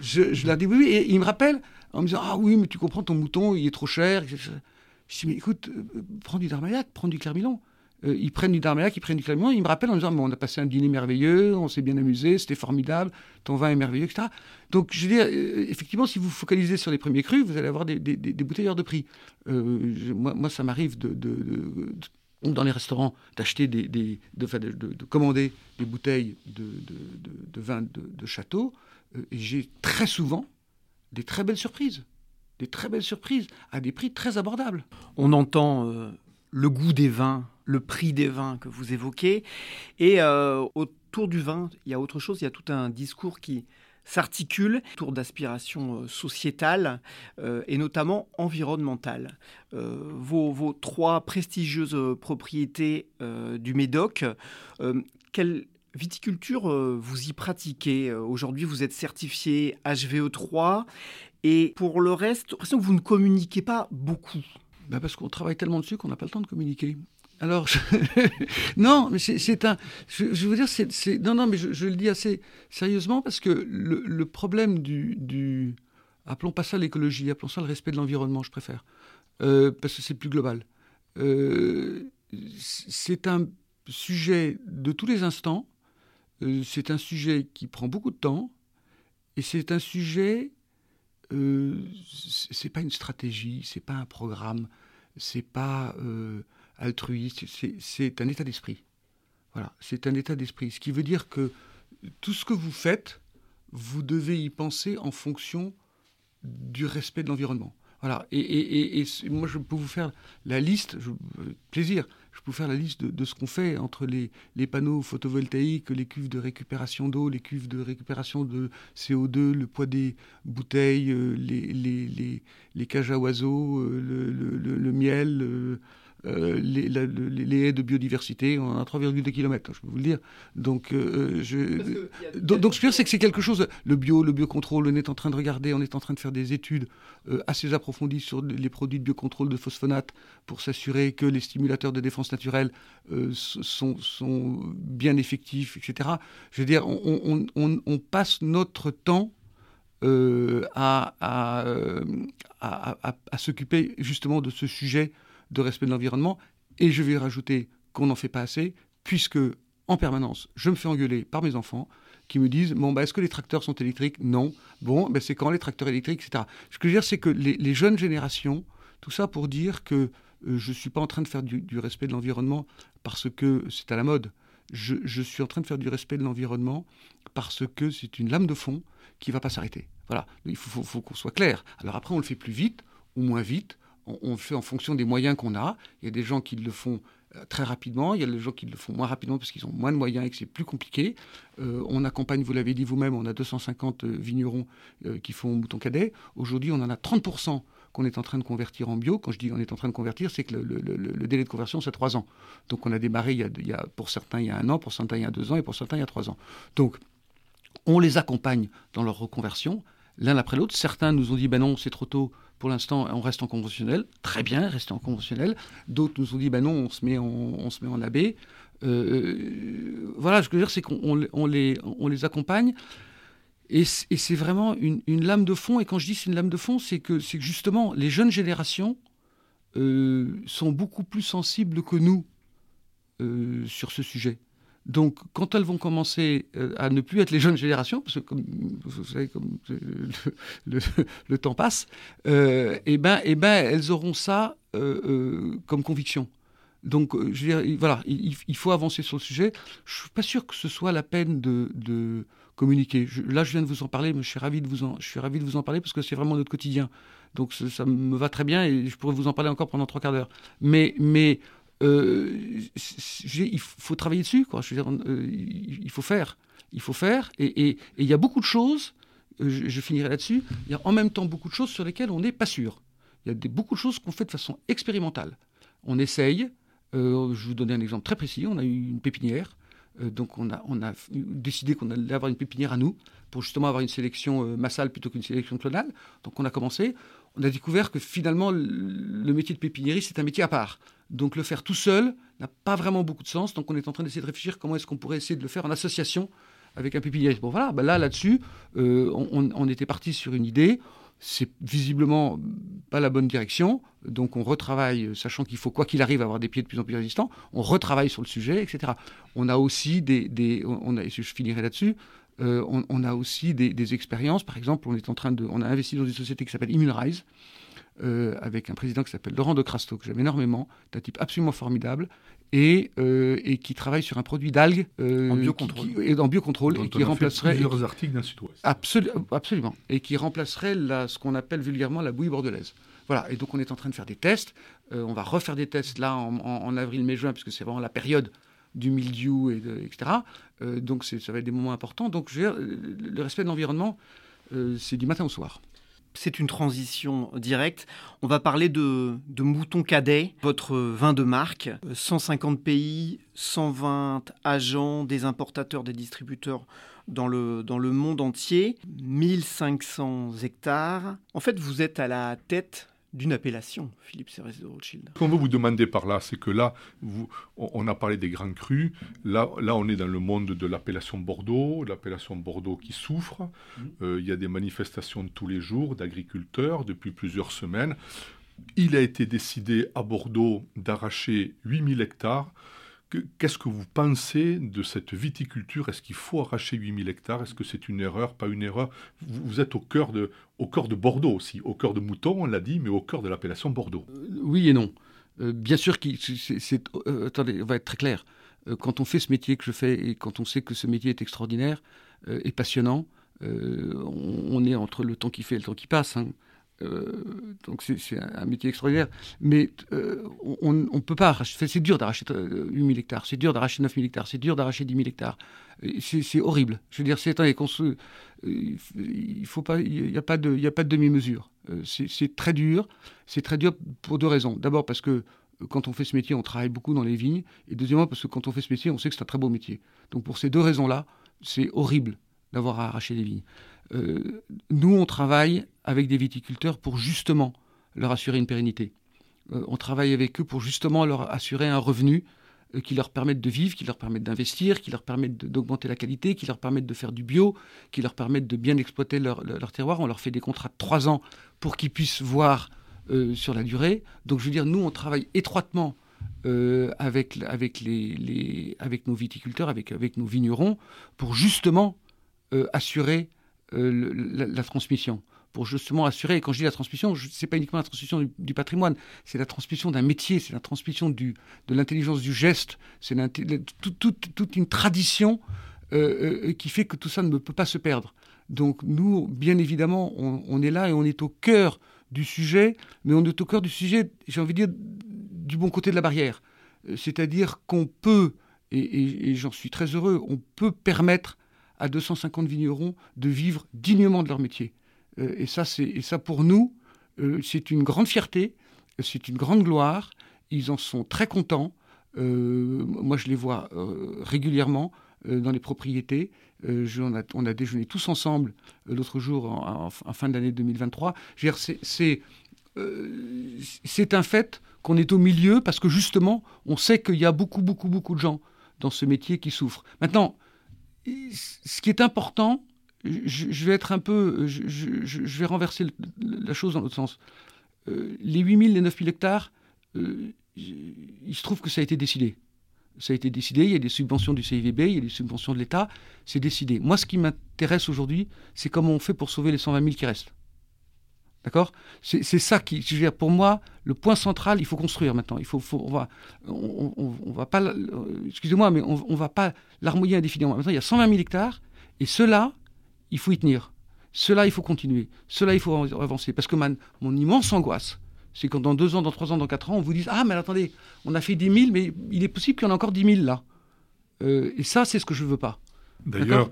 je, leur dis oui. Et ils me rappellent en me disant ah oui, mais tu comprends, ton mouton, il est trop cher. Je dis mais écoute, euh, prends du Darmaillac, prends du Clermilon. Euh, ils prennent du Darmaillac, ils prennent du Clermont, ils me rappellent en me disant on a passé un dîner merveilleux, on s'est bien amusé, c'était formidable, ton vin est merveilleux, etc. Donc, je veux dire, euh, effectivement, si vous focalisez sur les premiers crus, vous allez avoir des, des, bouteilles hors de prix. Euh, moi, ça m'arrive de, dans les restaurants d'acheter des, de, de, commander des bouteilles de, vin de, château, et j'ai très souvent des très belles surprises des très belles surprises à des prix très abordables. On entend le goût des vins, le prix des vins que vous évoquez. Et euh, autour du vin, il y a autre chose, il y a tout un discours qui s'articule autour d'aspirations euh, sociétales euh, et notamment environnementales. Vos, trois prestigieuses propriétés du Médoc, quelle viticulture vous y pratiquez? Aujourd'hui, vous êtes certifié HVE3 et pour le reste, j'ai l'impression que vous ne communiquez pas beaucoup. Bah, parce qu'on travaille tellement dessus qu'on n'a pas le temps de communiquer. Alors, non, mais c'est un. Je, veux dire, c'est. Non, non, mais je, le dis assez sérieusement parce que le, problème du, Appelons pas ça l'écologie, appelons ça le respect de l'environnement, je préfère. Euh, parce que c'est plus global. Euh, c'est un sujet de tous les instants. Euh, c'est un sujet qui prend beaucoup de temps. Et c'est un sujet c'est pas une stratégie, c'est pas un programme, c'est pas altruiste, c'est un état d'esprit. Voilà, c'est un état d'esprit. Ce qui veut dire que tout ce que vous faites, vous devez y penser en fonction du respect de l'environnement. Voilà. Et, moi, je peux vous faire la liste, euh, plaisir, je peux vous faire la liste de, ce qu'on fait entre les, panneaux photovoltaïques, les cuves de récupération d'eau, les cuves de récupération de CO2, le poids des bouteilles, euh, les, les, cages à oiseaux, euh, le, miel, les, les, haies de biodiversité, on a 3,2 km, je peux vous le dire. Donc, je, donc, ce que je veux dire, c'est que c'est quelque chose, le bio, le biocontrôle, on est en train de regarder, on est en train de faire des études assez approfondies sur les produits de biocontrôle de phosphonate pour s'assurer que les stimulateurs de défense naturelle sont, sont bien effectifs, etc. Je veux dire, on, on, on passe notre temps euh, à, euh, à, à, à s'occuper justement de ce sujet de respect de l'environnement. Et je vais rajouter qu'on n'en fait pas assez, puisque en permanence, je me fais engueuler par mes enfants qui me disent bon, bah, est-ce que les tracteurs sont électriques? Non. Bon, ben, c'est quand les tracteurs électriques, etc. Ce que je veux dire, c'est que les, jeunes générations, tout ça pour dire que euh, je ne suis pas en train de faire du, respect de l'environnement parce que c'est à la mode. Je, je, suis en train de faire du respect de l'environnement parce que c'est une lame de fond qui ne va pas s'arrêter. Voilà, il faut, qu'on soit clair. Alors après, on le fait plus vite ou moins vite. On, le fait en fonction des moyens qu'on a. Il y a des gens qui le font euh, très rapidement. Il y a des gens qui le font moins rapidement parce qu'ils ont moins de moyens et que c'est plus compliqué. Euh, on accompagne, vous l'avez dit vous-même, on a 250 euh, vignerons qui font mouton cadet. Aujourd'hui, on en a 30% qu'on est en train de convertir en bio. Quand je dis on est en train de convertir, c'est que le, délai de conversion, c'est 3 ans. Donc on a démarré, il y a, il y a, pour certains, il y a un an, pour certains, il y a 2 ans et pour certains, il y a 3 ans. Donc on les accompagne dans leur reconversion l'un après l'autre. Certains nous ont dit ben non, c'est trop tôt. Pour l'instant, on reste en conventionnel. Très bien, rester en conventionnel. D'autres nous ont dit ben non, on se met en, on se met en AB. Euh, voilà, ce que je veux dire, c'est qu'on on les, on les accompagne. Et c'est vraiment une, lame de fond. Et quand je dis c'est une lame de fond, c'est que, que justement, les jeunes générations euh, sont beaucoup plus sensibles que nous euh, sur ce sujet. Donc, quand elles vont commencer euh, à ne plus être les jeunes générations, parce que comme vous savez, le, temps passe, euh, et eh ben, et eh ben, elles auront ça euh, euh comme conviction. Donc, voilà, il, faut avancer sur le sujet. Je suis pas sûr que ce soit la peine de, communiquer. Là, je viens de vous en parler, mais je suis ravi de vous en, je suis ravi de vous en parler parce que c'est vraiment notre quotidien. Donc, ça me va très bien et je pourrais vous en parler encore pendant trois quarts d'heure. Mais, mais il faut travailler dessus, quoi. Euh, il faut faire, il faut faire, et il y a beaucoup de choses. Euh, je, finirai là-dessus. Il y a en même temps beaucoup de choses sur lesquelles on n'est pas sûr. Il y a beaucoup de choses qu'on fait de façon expérimentale. On essaye. Euh, je vais vous donner un exemple très précis. On a eu une pépinière. Euh, donc on a, décidé qu'on allait avoir une pépinière à nous pour justement avoir une sélection euh, massale plutôt qu'une sélection clonale. Donc on a commencé. On a découvert que finalement le métier de pépiniérie c'est un métier à part. Donc le faire tout seul n'a pas vraiment beaucoup de sens. Donc on est en train d'essayer de réfléchir comment est-ce qu'on pourrait essayer de le faire en association avec un pépiniériste. Bon voilà, ben là là-dessus, euh, on, était parti sur une idée. C'est visiblement pas la bonne direction, donc on retravaille, sachant qu'il faut quoi qu'il arrive avoir des pieds de plus en plus résistants. On retravaille sur le sujet, etc. On a aussi des, on a, je finirai là-dessus. Euh, on, a aussi des, des, expériences. Par exemple, on est en train de, on a investi dans une société qui s'appelle Immunrise, euh, avec un président qui s'appelle Laurent de Crasto, que j'aime énormément, un type absolument formidable, et, euh, et qui travaille sur un produit d'algues euh, en biocontrôle, qui, qui, en biocontrôle et qui remplacerait plusieurs articles d'un Sud-Ouest. Absolu, absolument, et qui remplacerait la, ce qu'on appelle vulgairement la bouillie bordelaise. Voilà, et donc on est en train de faire des tests. Euh, on va refaire des tests là en, en, en avril, mai, juin, puisque c'est vraiment la période du mildiou, et de, etc. Euh, donc ça va être des moments importants. Donc je veux dire, le respect de l'environnement, euh, c'est du matin au soir c'est une transition directe. On va parler de, de Mouton Cadet, votre vin de marque. 150 pays, 120 agents, des importateurs, des distributeurs dans le, dans le monde entier, 1500 hectares. En fait, vous êtes à la tête d'une appellation, Philippe Cérès de Rothschild. Ce qu'on veut vous demander par là, c'est que là, vous, on a parlé des grands crus, là, là on est dans le monde de l'appellation Bordeaux, l'appellation Bordeaux qui souffre, mmh. euh, il y a des manifestations tous les jours d'agriculteurs depuis plusieurs semaines. Il a été décidé à Bordeaux d'arracher 8000 hectares Qu'est-ce que vous pensez de cette viticulture? Est-ce qu'il faut arracher 8000 hectares? Est-ce que c'est une erreur, pas une erreur? Vous, êtes au cœur, de, au cœur de Bordeaux aussi, au cœur de Mouton, on l'a dit, mais au cœur de l'appellation Bordeaux. Euh, oui et non. Euh, bien sûr, c'est, euh, attendez, on va être très clair. Quand on fait ce métier que je fais et quand on sait que ce métier est extraordinaire et passionnant, on, on, est entre le temps qui fait et le temps qui passe. Hein. Euh, donc c'est un, métier extraordinaire. Mais euh, on ne peut pas arracher. C'est dur d'arracher 8000 hectares, c'est dur d'arracher 9000 hectares, c'est dur d'arracher 10 000 hectares. C'est horrible. Je veux dire, c'est se. Il faut pas. Il n'y a pas de, il y a pas de demi-mesure. C'est très dur. C'est très dur pour deux raisons. D'abord parce que quand on fait ce métier, on travaille beaucoup dans les vignes. Et deuxièmement, parce que quand on fait ce métier, on sait que c'est un très beau métier. Donc pour ces deux raisons-là, c'est horrible d'avoir à arracher des vignes. Euh, nous, on travaille avec des viticulteurs pour justement leur assurer une pérennité. Euh, on travaille avec eux pour justement leur assurer un revenu euh, qui leur permette de vivre, qui leur permette d'investir, qui leur permette d'augmenter la qualité, qui leur permette de faire du bio, qui leur permette de bien exploiter leur, terroir. On leur fait des contrats de trois ans pour qu'ils puissent voir sur la durée. Donc je veux dire, nous, on travaille étroitement avec, nos viticulteurs, avec nos vignerons, pour justement assurer euh, la, transmission pour justement assurer, et quand je dis la transmission, ce n'est pas uniquement la transmission du, patrimoine, c'est la transmission d'un métier, c'est la transmission du, de l'intelligence du geste, c'est toute une tradition euh, euh, qui fait que tout ça ne peut pas se perdre. Donc nous, bien évidemment, on, est là et on est au cœur du sujet, mais on est au cœur du sujet, j'ai envie de dire, du bon côté de la barrière. C'est-à-dire qu'on peut, et j'en suis très heureux, on peut permettre à 250 vignerons de vivre dignement de leur métier. Euh, et, ça, et ça, pour nous, euh, c'est une grande fierté, c'est une grande gloire. Ils en sont très contents. Euh, moi, je les vois régulièrement dans les propriétés. on, a, déjeuné tous ensemble l'autre jour, en, fin d'année 2023. C'est c'est un fait qu'on est au milieu parce que justement, on sait qu'il y a beaucoup, beaucoup, beaucoup de gens dans ce métier qui souffrent. Maintenant, ce qui est important, je, vais être un peu, je, vais renverser la chose dans l'autre sens. Euh, les 8000, les 9000 hectares, euh, il se trouve que ça a été décidé. Ça a été décidé, il y a des subventions du CIVB, il y a des subventions de l'État, c'est décidé. Moi, ce qui m'intéresse aujourd'hui, c'est comment on fait pour sauver les 120 000 qui restent. D'accord? C'est ça qui, je veux dire, pour moi, le point central, il faut construire maintenant. Il faut, on va, on, va pas, excusez-moi, mais on, ne va pas l'armoyer indéfiniment. Maintenant, il y a 120 000 hectares, et cela, il faut y tenir. Cela, il faut continuer. Cela, il faut avancer. Parce que mon immense angoisse, c'est quand dans deux ans, dans trois ans, dans quatre ans, on vous dise Ah, mais attendez, on a fait 10 000, mais il est possible qu'il y en ait encore 10 000 là. Euh, et ça, c'est ce que je ne veux pas. D'ailleurs,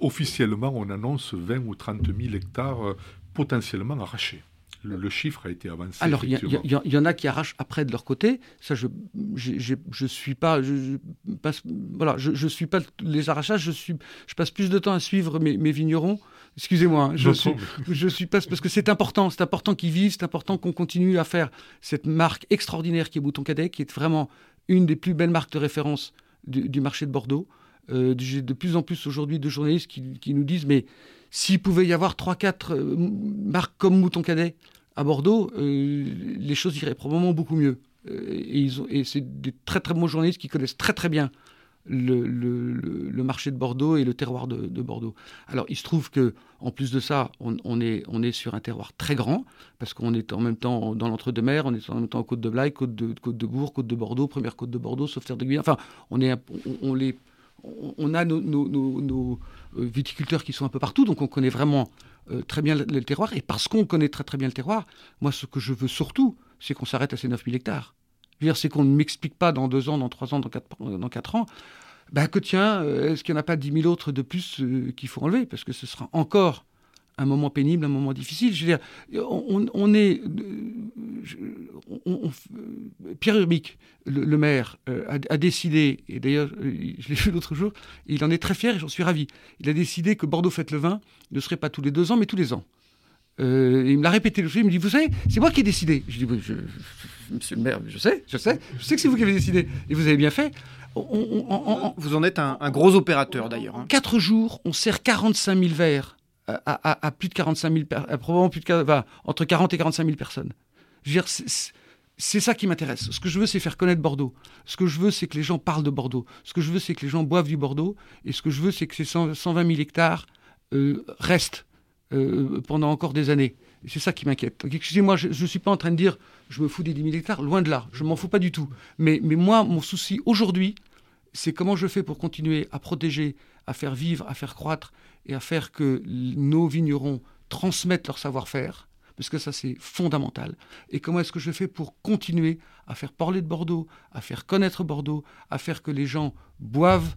officiellement, on annonce 20 ou 30 000 hectares euh, potentiellement arrachés. Le, chiffre a été avancé. Alors, il y, en a qui arrachent après de leur côté. Ça, je je suis pas, je, passe, voilà, je, suis pas les arrachages. Je suis, je passe plus de temps à suivre mes, vignerons. Excusez-moi, hein, je, suis, je suis pas parce que c'est important, c'est important qu'ils vivent, c'est important qu'on continue à faire cette marque extraordinaire qui est Bouton Cadet, qui est vraiment une des plus belles marques de référence du, marché de Bordeaux. Euh, j'ai de plus en plus aujourd'hui de journalistes qui, qui nous disent mais s'il pouvait y avoir 3-4 euh, marques comme Mouton Cadet à Bordeaux, euh, les choses iraient probablement beaucoup mieux. Euh, et, et c'est des très très bons journalistes qui connaissent très très bien le, le, marché de Bordeaux et le terroir de, Bordeaux. Alors il se trouve que en plus de ça, on, est, on est sur un terroir très grand, parce qu'on est en même temps dans l'entre-deux-mers, on est en même temps aux côtes de Blaye, côte de, côte de Bourg, côte de Bordeaux, première côte de Bordeaux, Sauveterre de Guyane. Enfin, on, est, on, les, on a nos, viticulteurs qui sont un peu partout, donc on connaît vraiment euh, très bien le, terroir. Et parce qu'on connaît très très bien le terroir, moi ce que je veux surtout, c'est qu'on s'arrête à ces 9000 hectares. c'est qu'on ne m'explique pas dans deux ans, dans trois ans, dans quatre, dans quatre ans, bah que tiens, euh, est-ce qu'il n'y en a pas 10 000 autres de plus qu'il faut enlever? Parce que ce sera encore un moment pénible, un moment difficile. Je veux dire, on, est. Pierre Urbic, le, maire, euh, a, décidé, et d'ailleurs, euh, je l'ai vu l'autre jour, il en est très fier et j'en suis ravi. Il a décidé que Bordeaux Fête le Vin ne serait pas tous les deux ans, mais tous les ans. Euh, il me l'a répété le jour, il me dit Vous savez, c'est moi qui ai décidé. Je dis Monsieur le maire, je sais, je sais, je sais que c'est vous qui avez décidé. Et vous avez bien fait. vous en êtes un, gros opérateur d'ailleurs. Hein. Quatre jours, on sert 45 000 verres à, plus de 45 000 probablement plus de entre 40 et 45 000 personnes. c'est ça qui m'intéresse. Ce que je veux, c'est faire connaître Bordeaux. Ce que je veux, c'est que les gens parlent de Bordeaux. Ce que je veux, c'est que les gens boivent du Bordeaux. Et ce que je veux, c'est que ces 120 000 hectares euh, restent euh, pendant encore des années. c'est ça qui m'inquiète. Excusez-moi, je ne suis pas en train de dire je me fous des 10 000 hectares. Loin de là. Je m'en fous pas du tout. Mais moi, mon souci aujourd'hui, c'est comment je fais pour continuer à protéger, à faire vivre, à faire croître et à faire que nos vignerons transmettent leur savoir-faire, parce que ça c'est fondamental. Et comment est-ce que je fais pour continuer à faire parler de Bordeaux, à faire connaître Bordeaux, à faire que les gens boivent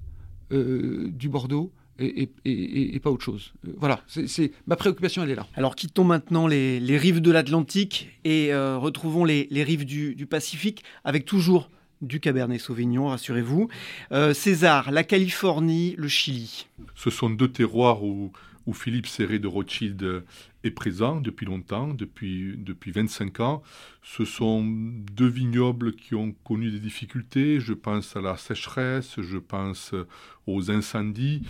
euh, du Bordeaux et, pas autre chose? Euh, voilà, c'est ma préoccupation, elle est là. Alors quittons maintenant les, rives de l'Atlantique et euh, retrouvons les, rives du, Pacifique avec toujours du Cabernet Sauvignon, rassurez-vous. Euh, César, la Californie, le Chili. Ce sont deux terroirs où, Philippe Serré de Rothschild est présent depuis longtemps, depuis, depuis 25 ans. Ce sont deux vignobles qui ont connu des difficultés. Je pense à la sécheresse, je pense aux incendies.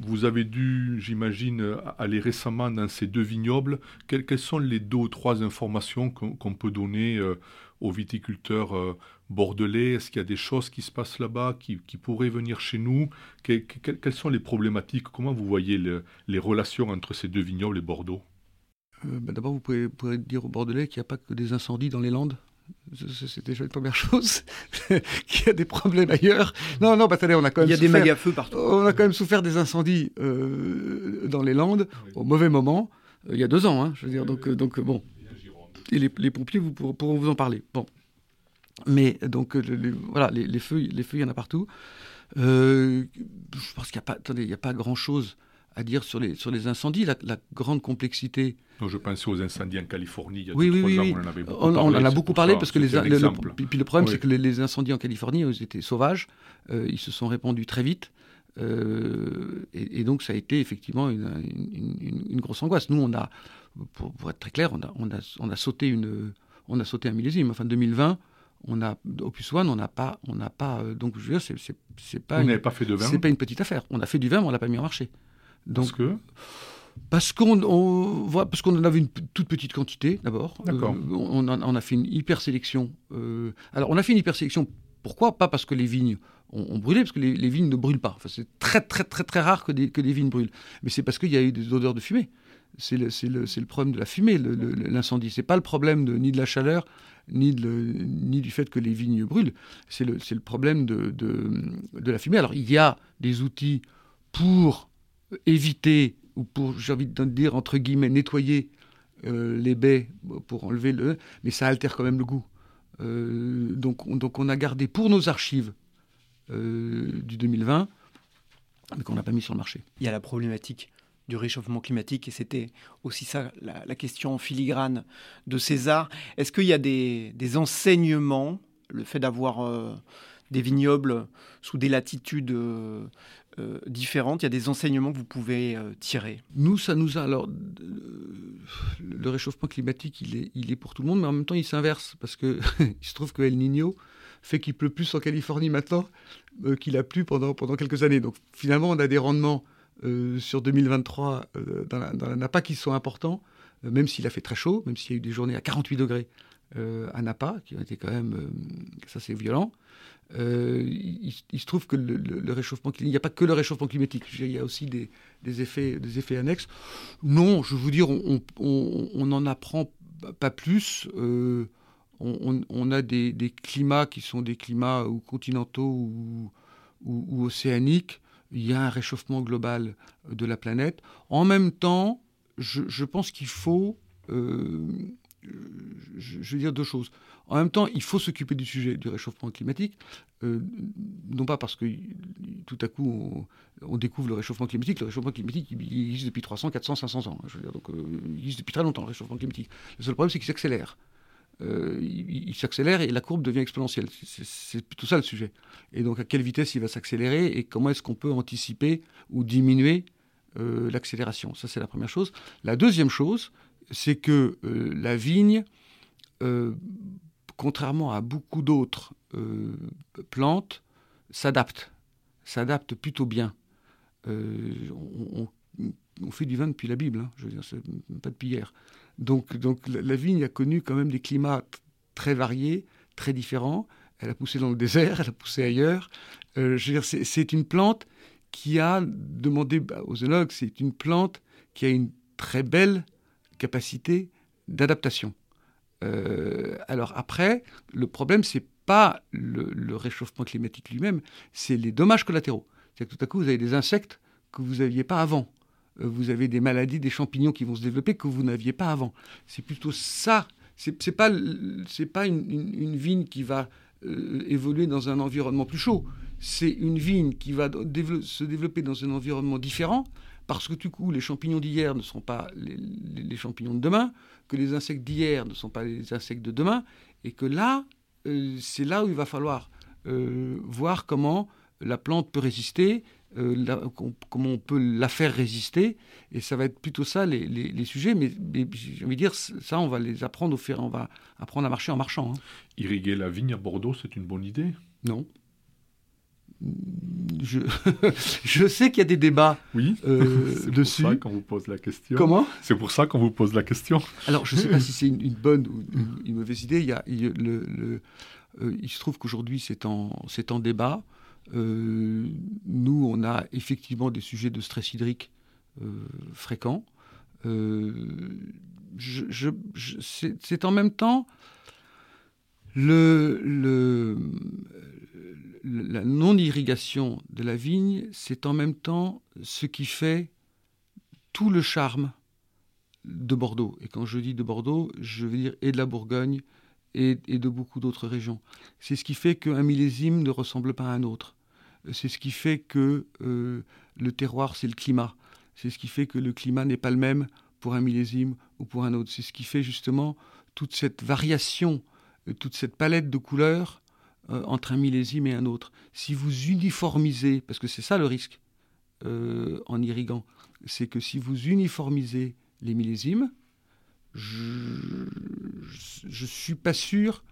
Vous avez dû, j'imagine, aller récemment dans ces deux vignobles. Quelles, sont les deux ou trois informations qu'on peut donner euh, aux viticulteurs euh, bordelais Est-ce qu'il y a des choses qui se passent là-bas qui, pourraient venir chez nous? Quelles, sont les problématiques? Comment vous voyez les relations entre ces deux vignobles et Bordeaux? Euh, bah, D'abord, vous pouvez, dire aux Bordelais qu'il n'y a pas que des incendies dans les Landes c'est déjà une première chose, qu'il y a des problèmes ailleurs. Non, non, bah, attendez, on a quand même. Il y a des méga-feux partout. On a quand même souffert des incendies euh, dans les Landes au mauvais moment, euh, il y a deux ans, hein, je veux dire. Donc, donc bon. Et les, pompiers vous, pourront vous en parler. Bon. Mais donc, voilà, les, feux, les feux, il y en a partout. je pense qu'il n'y a pas, attendez, il n'y a pas grand-chose à dire sur les, sur les incendies, la, grande complexité. je pensais aux incendies en Californie. Il y a oui, oui, oui, on en avait beaucoup on, parlé. On en a beaucoup parlé parce que les, le, puis le problème, c'est que les, incendies en Californie, ils étaient sauvages. Euh, ils se sont répandus très vite. Euh, et, donc, ça a été effectivement une, une, grosse angoisse. Nous, on a, pour, être très clair, on a, on a, on a, sauté, une, on a sauté un millésime. Enfin, 2020, on a Opus One, on n'a pas, on n'a pas. Euh, donc, je veux dire, c'est pas. Vous n'avez pas fait de vin. C'est pas une petite affaire. On a fait du vin, mais on l'a pas mis en marché. Donc, parce que parce qu'on on, parce qu'on en avait une toute petite quantité d'abord. D'accord. Euh, on, on, a fait une hyper sélection. Euh, alors on a fait une hyper sélection. Pourquoi Pas? Parce que les vignes ont, brûlé, parce que les, vignes ne brûlent pas. Enfin, c'est très très très très rare que des, que des vignes brûlent. Mais c'est parce qu'il y a eu des odeurs de fumée. C'est le, problème de la fumée, l'incendie. C'est pas le problème ni de la chaleur, ni, du fait que les vignes brûlent. C'est le, problème de, la fumée. Alors il y a des outils pour éviter, ou pour, j'ai envie de dire, entre guillemets, nettoyer euh, les baies pour enlever le... Mais ça altère quand même le goût. Euh, donc, on, donc on a gardé pour nos archives euh, du 2020, mais qu'on n'a pas mis sur le marché. Il y a la problématique du réchauffement climatique, et c'était aussi ça la, question en filigrane de César. Est-ce qu'il y a des, enseignements, le fait d'avoir des vignobles sous des latitudes euh, différentes Il y a des enseignements que vous pouvez euh, tirer? Nous, ça nous a. Alors, le réchauffement climatique, il est, pour tout le monde, mais en même temps, il s'inverse parce que il se trouve que El Niño fait qu'il pleut plus en Californie maintenant euh, qu'il a plu pendant, pendant quelques années. Donc, finalement, on a des rendements sur 2023 dans, la, dans, la, Napa qui sont importants, même s'il a fait très chaud, même s'il y a eu des journées à 48 degrés à Napa, qui ont été quand même. ça, c'est violent. Euh, il, se trouve que le, réchauffement climatique, il n'y a pas que le réchauffement climatique, il y a aussi des, effets, annexes. Non, je veux dire, on n'en apprend pas plus. Euh, on, a des, climats qui sont des climats ou continentaux ou, océaniques. Il y a un réchauffement global de la planète. En même temps, je, pense qu'il faut, euh, je veux dire deux choses. En même temps, il faut s'occuper du sujet du réchauffement climatique, euh, non pas parce que tout à coup on, découvre le réchauffement climatique. Le réchauffement climatique, il, existe depuis 300, 400, 500 ans. Je veux dire, donc, euh, il existe depuis très longtemps, le réchauffement climatique. Le seul problème, c'est qu'il s'accélère. Euh, il, s'accélère et la courbe devient exponentielle. C'est plutôt ça le sujet. Et donc, à quelle vitesse il va s'accélérer et comment est-ce qu'on peut anticiper ou diminuer l'accélération? Ça, c'est la première chose. La deuxième chose, c'est que la vigne contrairement à beaucoup d'autres euh, plantes, s'adapte, s'adapte plutôt bien. Euh, on, fait du vin depuis la Bible, hein, je veux dire, pas depuis hier. Donc, donc la, vigne a connu quand même des climats très variés, très différents. Elle a poussé dans le désert, elle a poussé ailleurs. Euh, c'est une plante qui a demandé bah, aux œnologues, c'est une plante qui a une très belle capacité d'adaptation. Euh, alors après, le problème, c'est pas le, réchauffement climatique lui-même, c'est les dommages collatéraux. C'est que tout à coup, vous avez des insectes que vous n'aviez pas avant. Euh, vous avez des maladies, des champignons qui vont se développer que vous n'aviez pas avant. C'est plutôt ça. C'est pas, c'est pas une, vigne qui va évoluer dans un environnement plus chaud. C'est une vigne qui va se développer dans un environnement différent, parce que du coup, les champignons d'hier ne sont pas les, champignons de demain, que les insectes d'hier ne sont pas les insectes de demain, et que là, c'est là où il va falloir voir comment la plante peut résister, euh, comment on peut la faire résister. Et ça va être plutôt ça les, sujets. Mais, j'ai envie de dire, ça, on va les apprendre au faire. On va apprendre à marcher en marchant. Hein. Irriguer la vigne à Bordeaux, c'est une bonne idée? Non. Je, je sais qu'il y a des débats oui, euh, dessus. C'est pour ça qu'on vous pose la question. Comment? C'est pour ça qu'on vous pose la question. Alors, je ne sais pas si c'est une, bonne ou une, mauvaise idée. Il, y a, le, euh, il se trouve qu'aujourd'hui, c'est en, en débat. Euh, nous, on a effectivement des sujets de stress hydrique euh, fréquents. Euh, c'est en même temps la non-irrigation de la vigne, c'est en même temps ce qui fait tout le charme de Bordeaux. Et quand je dis de Bordeaux, je veux dire et de la Bourgogne et de beaucoup d'autres régions. C'est ce qui fait qu'un millésime ne ressemble pas à un autre c'est ce qui fait que euh, le terroir, c'est le climat. C'est ce qui fait que le climat n'est pas le même pour un millésime ou pour un autre. C'est ce qui fait justement toute cette variation, euh, toute cette palette de couleurs euh, entre un millésime et un autre. Si vous uniformisez, parce que c'est ça le risque en irriguant, c'est que si vous uniformisez les millésimes, je ne suis pas sûr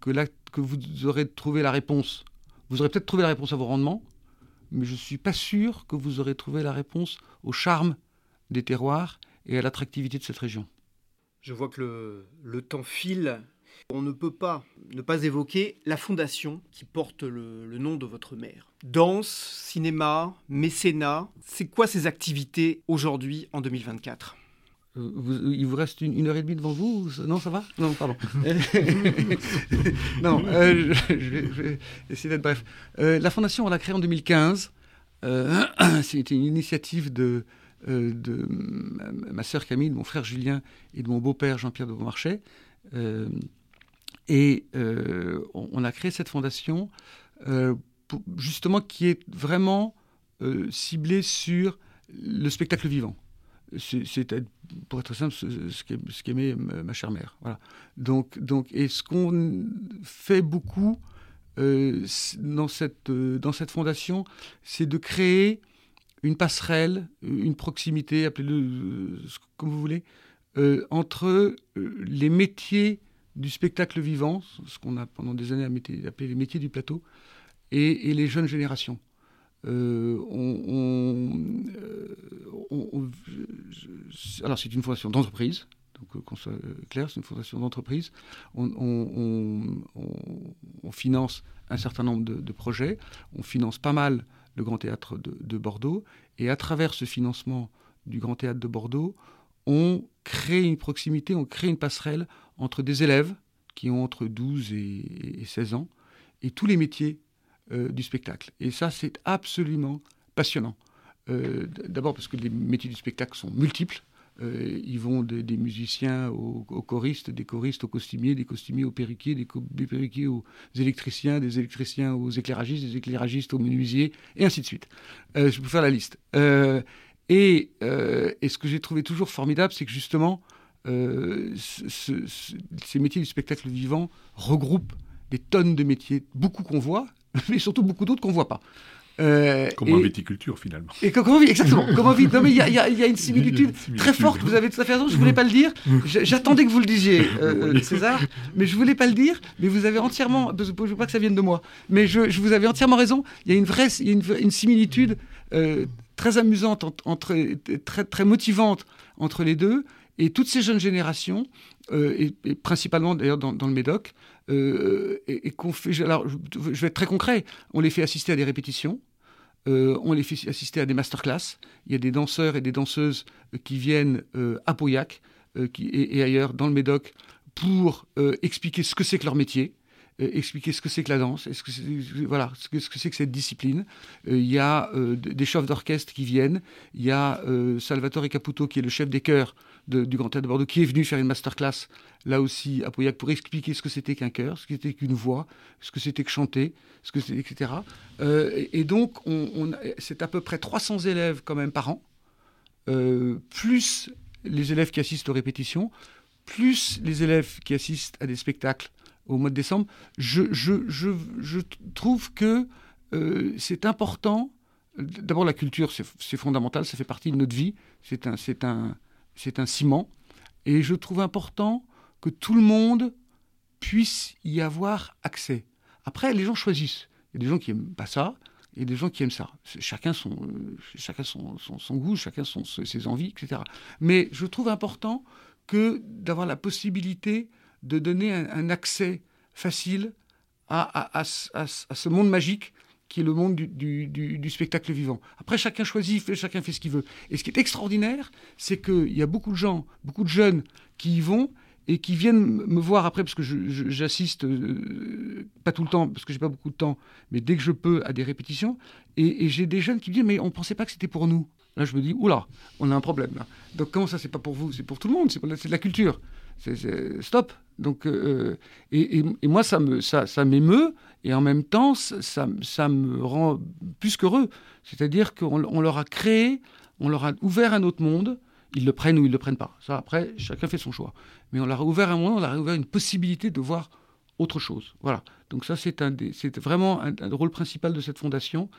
que, vous aurez trouvé la réponse vous aurez peut-être trouvé la réponse à vos rendements, mais je ne suis pas sûr que vous aurez trouvé la réponse au charme des terroirs et à l'attractivité de cette région. Je vois que le, temps file. On ne peut pas ne pas évoquer la fondation qui porte le, nom de votre mère. Danse, cinéma, mécénat, c'est quoi ces activités aujourd'hui en 2024 il vous reste une, heure et demie devant vous Non, ça va? Non, pardon. non, euh, je, vais, essayer d'être bref. Euh, la fondation, on l'a créée en 2015. Euh, C'était une initiative de, de ma sœur Camille, de mon frère Julien et de mon beau-père Jean-Pierre de Beaumarchais. et on, a créé cette fondation justement qui est vraiment ciblée sur le spectacle vivant c'est pour être simple ce qu'aimait ma chère mère. Voilà. Donc, donc, et ce qu'on fait beaucoup euh, dans, cette, euh, dans cette fondation, c'est de créer une passerelle, une proximité, appelez-le euh, comme vous voulez, entre les métiers du spectacle vivant, ce qu'on a pendant des années appelé les métiers du plateau, et les jeunes générations. Euh, euh, alors c'est une fondation d'entreprise, donc euh, qu'on soit clair, c'est une fondation d'entreprise. On, finance un certain nombre de, projets, on finance pas mal le Grand Théâtre de, Bordeaux, et à travers ce financement du Grand Théâtre de Bordeaux, on crée une proximité, on crée une passerelle entre des élèves qui ont entre 12 et 16 ans, et tous les métiers euh, du spectacle. Et ça, c'est absolument passionnant. Euh, d'abord parce que les métiers du spectacle sont multiples. Euh, ils vont des musiciens aux, choristes, des choristes aux costumiers, des costumiers aux perruquiers, des, perruquiers aux électriciens, des électriciens aux éclairagistes, des éclairagistes aux menuisiers, et ainsi de suite. je peux faire la liste. Et, ce que j'ai trouvé toujours formidable, c'est que justement, ces métiers du spectacle vivant regroupent des tonnes de métiers, beaucoup qu'on voit, mais surtout beaucoup d'autres qu'on ne voit pas. Euh, comme en viticulture finalement. Et comme, exactement. Comme en Non mais il y, a une similitude très forte. Vous avez tout à fait raison. Je voulais pas le dire. J'attendais que vous le disiez, euh, euh, César, mais je voulais pas le dire. Mais vous avez entièrement. Je ne veux pas que ça vienne de moi. Mais je, vous avais entièrement raison. Il y a une vraie, y a une, similitude très amusante entre, très très motivante entre les deux. Et toutes ces jeunes générations, et, principalement d'ailleurs dans, dans, le Médoc, euh, et. Alors, je, vais être très concret. On les fait assister à des répétitions. Euh, on les fait assister à des masterclass. Il y a des danseurs et des danseuses qui viennent euh, à Pauillac et, ailleurs dans le Médoc pour expliquer ce que c'est que leur métier. expliquer ce que c'est que la danse, ce que voilà, ce que, c'est que cette discipline. Il y a des chefs d'orchestre qui viennent, il y a Salvatore Caputo qui est le chef des chœurs du Grand Théâtre de Bordeaux, qui est venu faire une masterclass là aussi à Pauillac pour expliquer ce que c'était qu'un chœur, ce que c'était qu'une voix, ce que c'était que chanter, ce que etc. et donc, on, c'est à peu près 300 élèves quand même par an, plus les élèves qui assistent aux répétitions, plus les élèves qui assistent à des spectacles au mois de décembre, je, trouve que euh, c'est important. D'abord, la culture, c'est fondamental, ça fait partie de notre vie, c'est un, un, un ciment. Et je trouve important que tout le monde puisse y avoir accès. Après, les gens choisissent. Il y a des gens qui n'aiment pas ça, et des gens qui aiment ça. Chacun son, euh, son, goût, chacun son, ses envies, etc. Mais je trouve important que d'avoir la possibilité de donner un, accès facile à, ce monde magique qui est le monde du, du, spectacle vivant. Après, chacun choisit, chacun fait ce qu'il veut. Et ce qui est extraordinaire, c'est qu'il y a beaucoup de gens, beaucoup de jeunes qui y vont et qui viennent me voir après, parce que j'assiste, euh, pas tout le temps, parce que j'ai pas beaucoup de temps, mais dès que je peux, à des répétitions, et, j'ai des jeunes qui me disent, mais on pensait pas que c'était pour nous. Là, je me dis, oula, on a un problème. Donc comment ça, c'est pas pour vous, c'est pour tout le monde, c'est de la culture. Stop. Donc, euh, et, et, moi, ça me, ça m'émeut, et en même temps, ça, me rend plus qu'heureux. C'est-à-dire qu'on on leur a créé, on leur a ouvert un autre monde, ils le prennent ou ils ne le prennent pas. Ça, après, chacun fait son choix. Mais on leur a ouvert un moment, on leur a ouvert une possibilité de voir autre chose. Voilà. Donc ça, c'est vraiment un, rôle principal de cette fondation.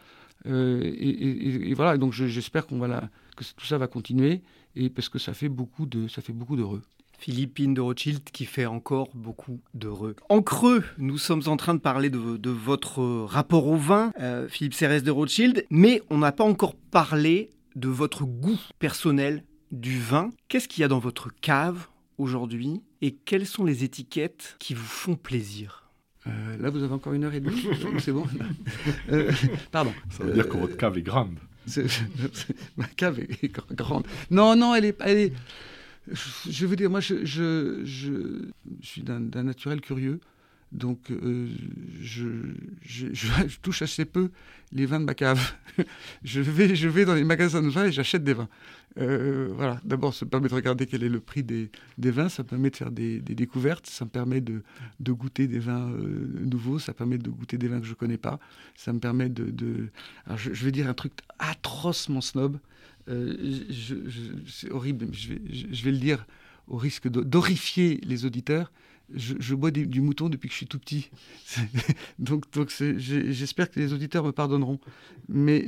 Euh, et, voilà. Donc j'espère qu'on va que tout ça va continuer, et parce que ça fait beaucoup de, ça fait beaucoup d'heureux. Philippine de Rothschild qui fait encore beaucoup d'heureux. En creux, nous sommes en train de parler de, votre rapport au vin, euh, Philippe Cérès de Rothschild, mais on n'a pas encore parlé de votre goût personnel du vin. Qu'est-ce qu'il y a dans votre cave aujourd'hui et quelles sont les étiquettes qui vous font plaisir? Euh, là, vous avez encore une heure et demie, c'est bon. Euh, pardon. Ça veut dire que votre cave est grande. ma cave est grande. Non, non, elle est, elle est. Je veux dire, moi, je, suis d'un naturel curieux. Donc, euh, je, touche assez peu les vins de ma cave. je, vais, dans les magasins de vin et j'achète des vins. Euh, voilà, d'abord, ça me permet de regarder quel est le prix des, vins, ça me permet de faire des, découvertes, ça me permet de, goûter des vins euh, nouveaux, ça permet de goûter des vins que je ne connais pas, ça me permet de... de... Alors, je, vais dire un truc atrocement snob, c'est horrible, je vais, je vais le dire au risque d'horrifier les auditeurs je, bois du mouton depuis que je suis tout petit. donc, j'espère que les auditeurs me pardonneront. Mais,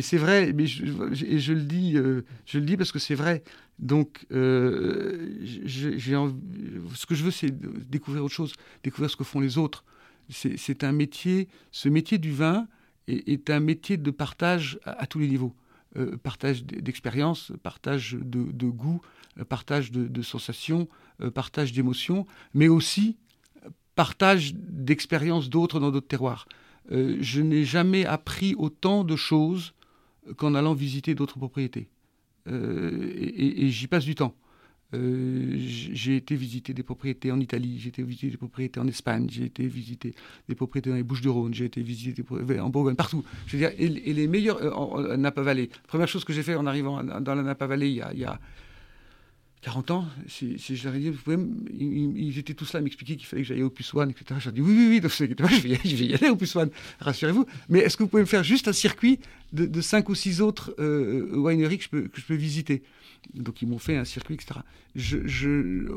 c'est vrai, et je le dis, euh, je le dis parce que c'est vrai. Donc, euh, ce que je veux, c'est découvrir autre chose, découvrir ce que font les autres. C'est un métier, ce métier du vin est, un métier de partage à, tous les niveaux. Euh, partage d'expérience, partage de, de goût, partage de, sensations, euh, partage d'émotions, mais aussi partage d'expériences d'autres dans d'autres terroirs. Euh, je n'ai jamais appris autant de choses qu'en allant visiter d'autres propriétés. Euh, et, j'y passe du temps. J'ai été visiter des propriétés en Italie, j'ai été visiter des propriétés en Espagne, j'ai été visiter des propriétés dans les Bouches-du-Rhône, j'ai été visiter des en Bourgogne, partout. Je veux dire, et, les meilleurs en, Napa-Valley. Première chose que j'ai fait en arrivant dans la Napa-Valley il, il, y a 40 ans, si, vous pouvez ils, étaient tous là à m'expliquer qu'il fallait que j'aille au Plus One, etc. J'ai dit, oui, oui, oui, donc, je, vais y, aller au Plus One, rassurez-vous. Mais est-ce que vous pouvez me faire juste un circuit de, de 5 ou 6 autres euh, wineries que je, peux, visiter? Donc ils m'ont fait un circuit, etc.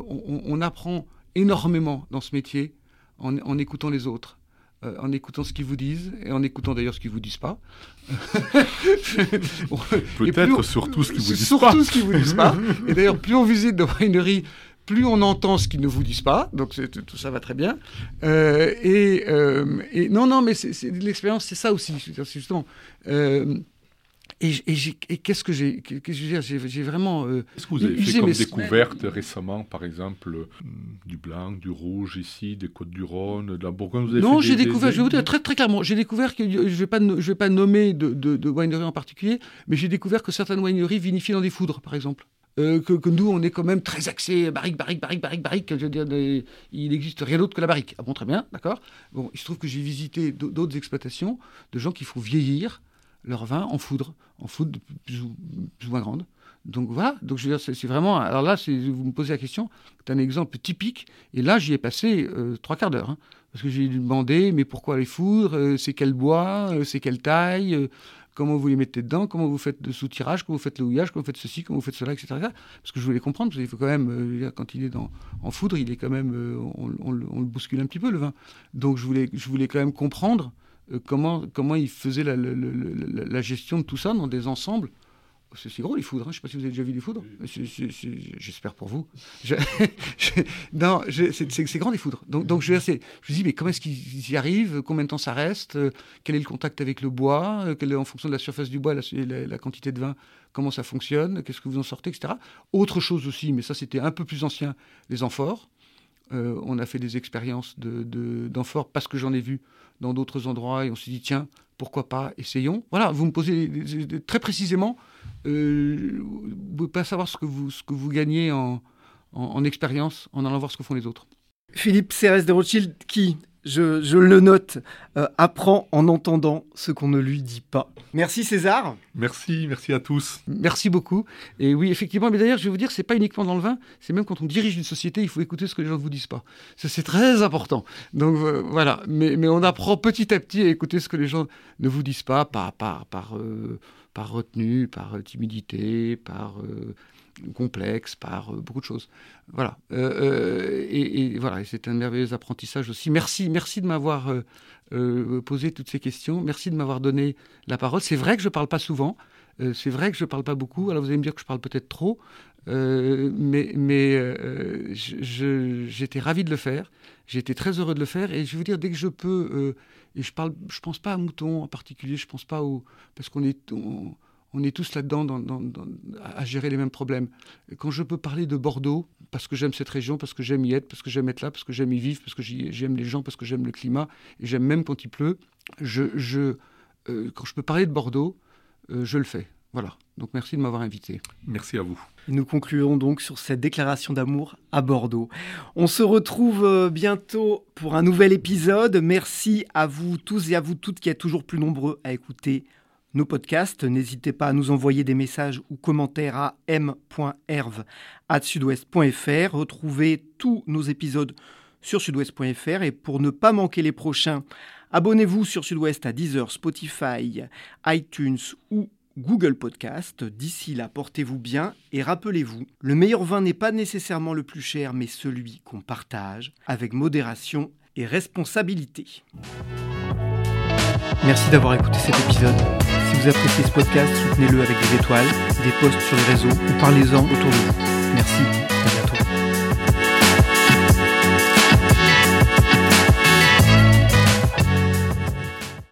On, apprend énormément dans ce métier en écoutant les autres. Euh, en écoutant ce qu'ils vous disent et en écoutant d'ailleurs ce qu'ils vous disent pas. Peut-être surtout ce qu'ils vous disent pas. Surtout ce qu'ils vous disent pas. Et d'ailleurs, plus on visite de wineries, plus on entend ce qu'ils ne vous disent pas. Donc tout ça va très bien. Euh, euh, et, non, non, mais c'est l'expérience, c'est ça aussi. Justement. Et, qu'est-ce que j'ai J'ai vraiment. Euh, Est-ce que vous avez fait comme découverte récemment, par exemple, euh, du blanc, du rouge ici, des Côtes du Rhône, de la Bourgogne Non, j'ai découvert, je vais vous dire très, très clairement, j'ai découvert que je ne vais, pas, je vais pas nommer de, de, wineries en particulier, mais j'ai découvert que certaines wineries vinifient dans des foudres, par exemple. euh, que, nous, on est quand même très axé barrique, barrique, barrique, barrique, barrique. Je veux dire, il n'existe rien d'autre que la barrique. Ah bon, très bien, d'accord. Bon, il se trouve que j'ai visité d'autres exploitations de gens qui font vieillir leur vin en foudre, en foudre plus ou, moins grande. Donc voilà, donc je veux dire, c'est vraiment. Alors là, vous me posez la question, c'est un exemple typique. Et là, j'y ai passé euh, trois quarts d'heure. Hein, parce que j'ai demandé, mais pourquoi les foudres euh, C'est quel bois C'est quelle taille comment vous les mettez dedans, comment vous faites le sous-tirage, comment vous faites le houillage, comment vous faites ceci, comment vous faites cela, etc. Parce que je voulais comprendre, parce qu'il faut quand même, euh, quand il est en foudre, il est quand même, euh, on, le bouscule un petit peu le vin. Donc je voulais, je voulais quand même comprendre euh, comment, comment il faisait la, gestion de tout ça dans des ensembles? C'est gros les foudres, hein. je ne sais pas si vous avez déjà vu des foudres. J'espère pour vous. non, c'est grand les foudres. Donc, donc je, je me dis, mais comment est-ce qu'ils y arrivent? Combien de temps ça reste? Quel est le contact avec le bois? Quelle est, En fonction de la surface du bois, la, la, quantité de vin, comment ça fonctionne? Qu'est-ce que vous en sortez, etc. Autre chose aussi, mais ça c'était un peu plus ancien, les amphores. Euh, on a fait des expériences d'amphores parce que j'en ai vu dans d'autres endroits et on s'est dit, tiens, pourquoi pas, essayons. Voilà, vous me posez très précisément euh, vous pouvez pas savoir ce que vous, ce que vous gagnez en, en, expérience en allant voir ce que font les autres. Philippe Cérès de Rothschild, qui, je, je le note, euh, apprend en entendant ce qu'on ne lui dit pas. Merci César. Merci, merci à tous. Merci beaucoup. Et oui, effectivement, mais d'ailleurs, je vais vous dire, c'est pas uniquement dans le vin, c'est même quand on dirige une société, il faut écouter ce que les gens ne vous disent pas. Ça, c'est très important. Donc euh, voilà, mais, mais on apprend petit à petit à écouter ce que les gens ne vous disent pas, par, par, par euh, par retenue, par timidité, par euh, complexe, par euh, beaucoup de choses. Voilà. Euh, et, voilà, c'est un merveilleux apprentissage aussi. Merci, merci de m'avoir posé toutes ces questions. Merci de m'avoir donné la parole. C'est vrai que je ne parle pas souvent. c'est vrai que je ne parle pas beaucoup. Alors vous allez me dire que je parle peut-être trop. mais mais j'étais ravi de le faire. J'étais très heureux de le faire. Et je vais vous dire, dès que je peux et je parle, je pense pas à Mouton en particulier, je pense pas au. Parce qu'on est, est tous là-dedans à gérer les mêmes problèmes. quand je peux parler de Bordeaux, parce que j'aime cette région, parce que j'aime y être, parce que j'aime être là, parce que j'aime y vivre, parce que j'aime les gens, parce que j'aime le climat, et j'aime même quand il pleut, je, je euh, quand je peux parler de Bordeaux, euh, je le fais. Voilà. Donc merci de m'avoir invité. Merci à vous. Nous concluons donc sur cette déclaration d'amour à Bordeaux. On se retrouve euh, bientôt pour un nouvel épisode. Merci à vous tous et à vous toutes qui êtes toujours plus nombreux à écouter nos podcasts. N'hésitez pas à nous envoyer des messages ou commentaires à m.herve@sudouest.fr. Retrouvez tous nos épisodes sur sudouest.fr et pour ne pas manquer les prochains, abonnez-vous sur Sudouest à Deezer, Spotify, iTunes ou Google Podcast. D'ici là, portez-vous bien et rappelez-vous, le meilleur vin n'est pas nécessairement le plus cher, mais celui qu'on partage avec modération et responsabilité. Merci d'avoir écouté cet épisode. Vous appréciez ce podcast, soutenez-le avec des étoiles, des posts sur les réseaux ou parlez-en autour de vous. Merci, à bientôt.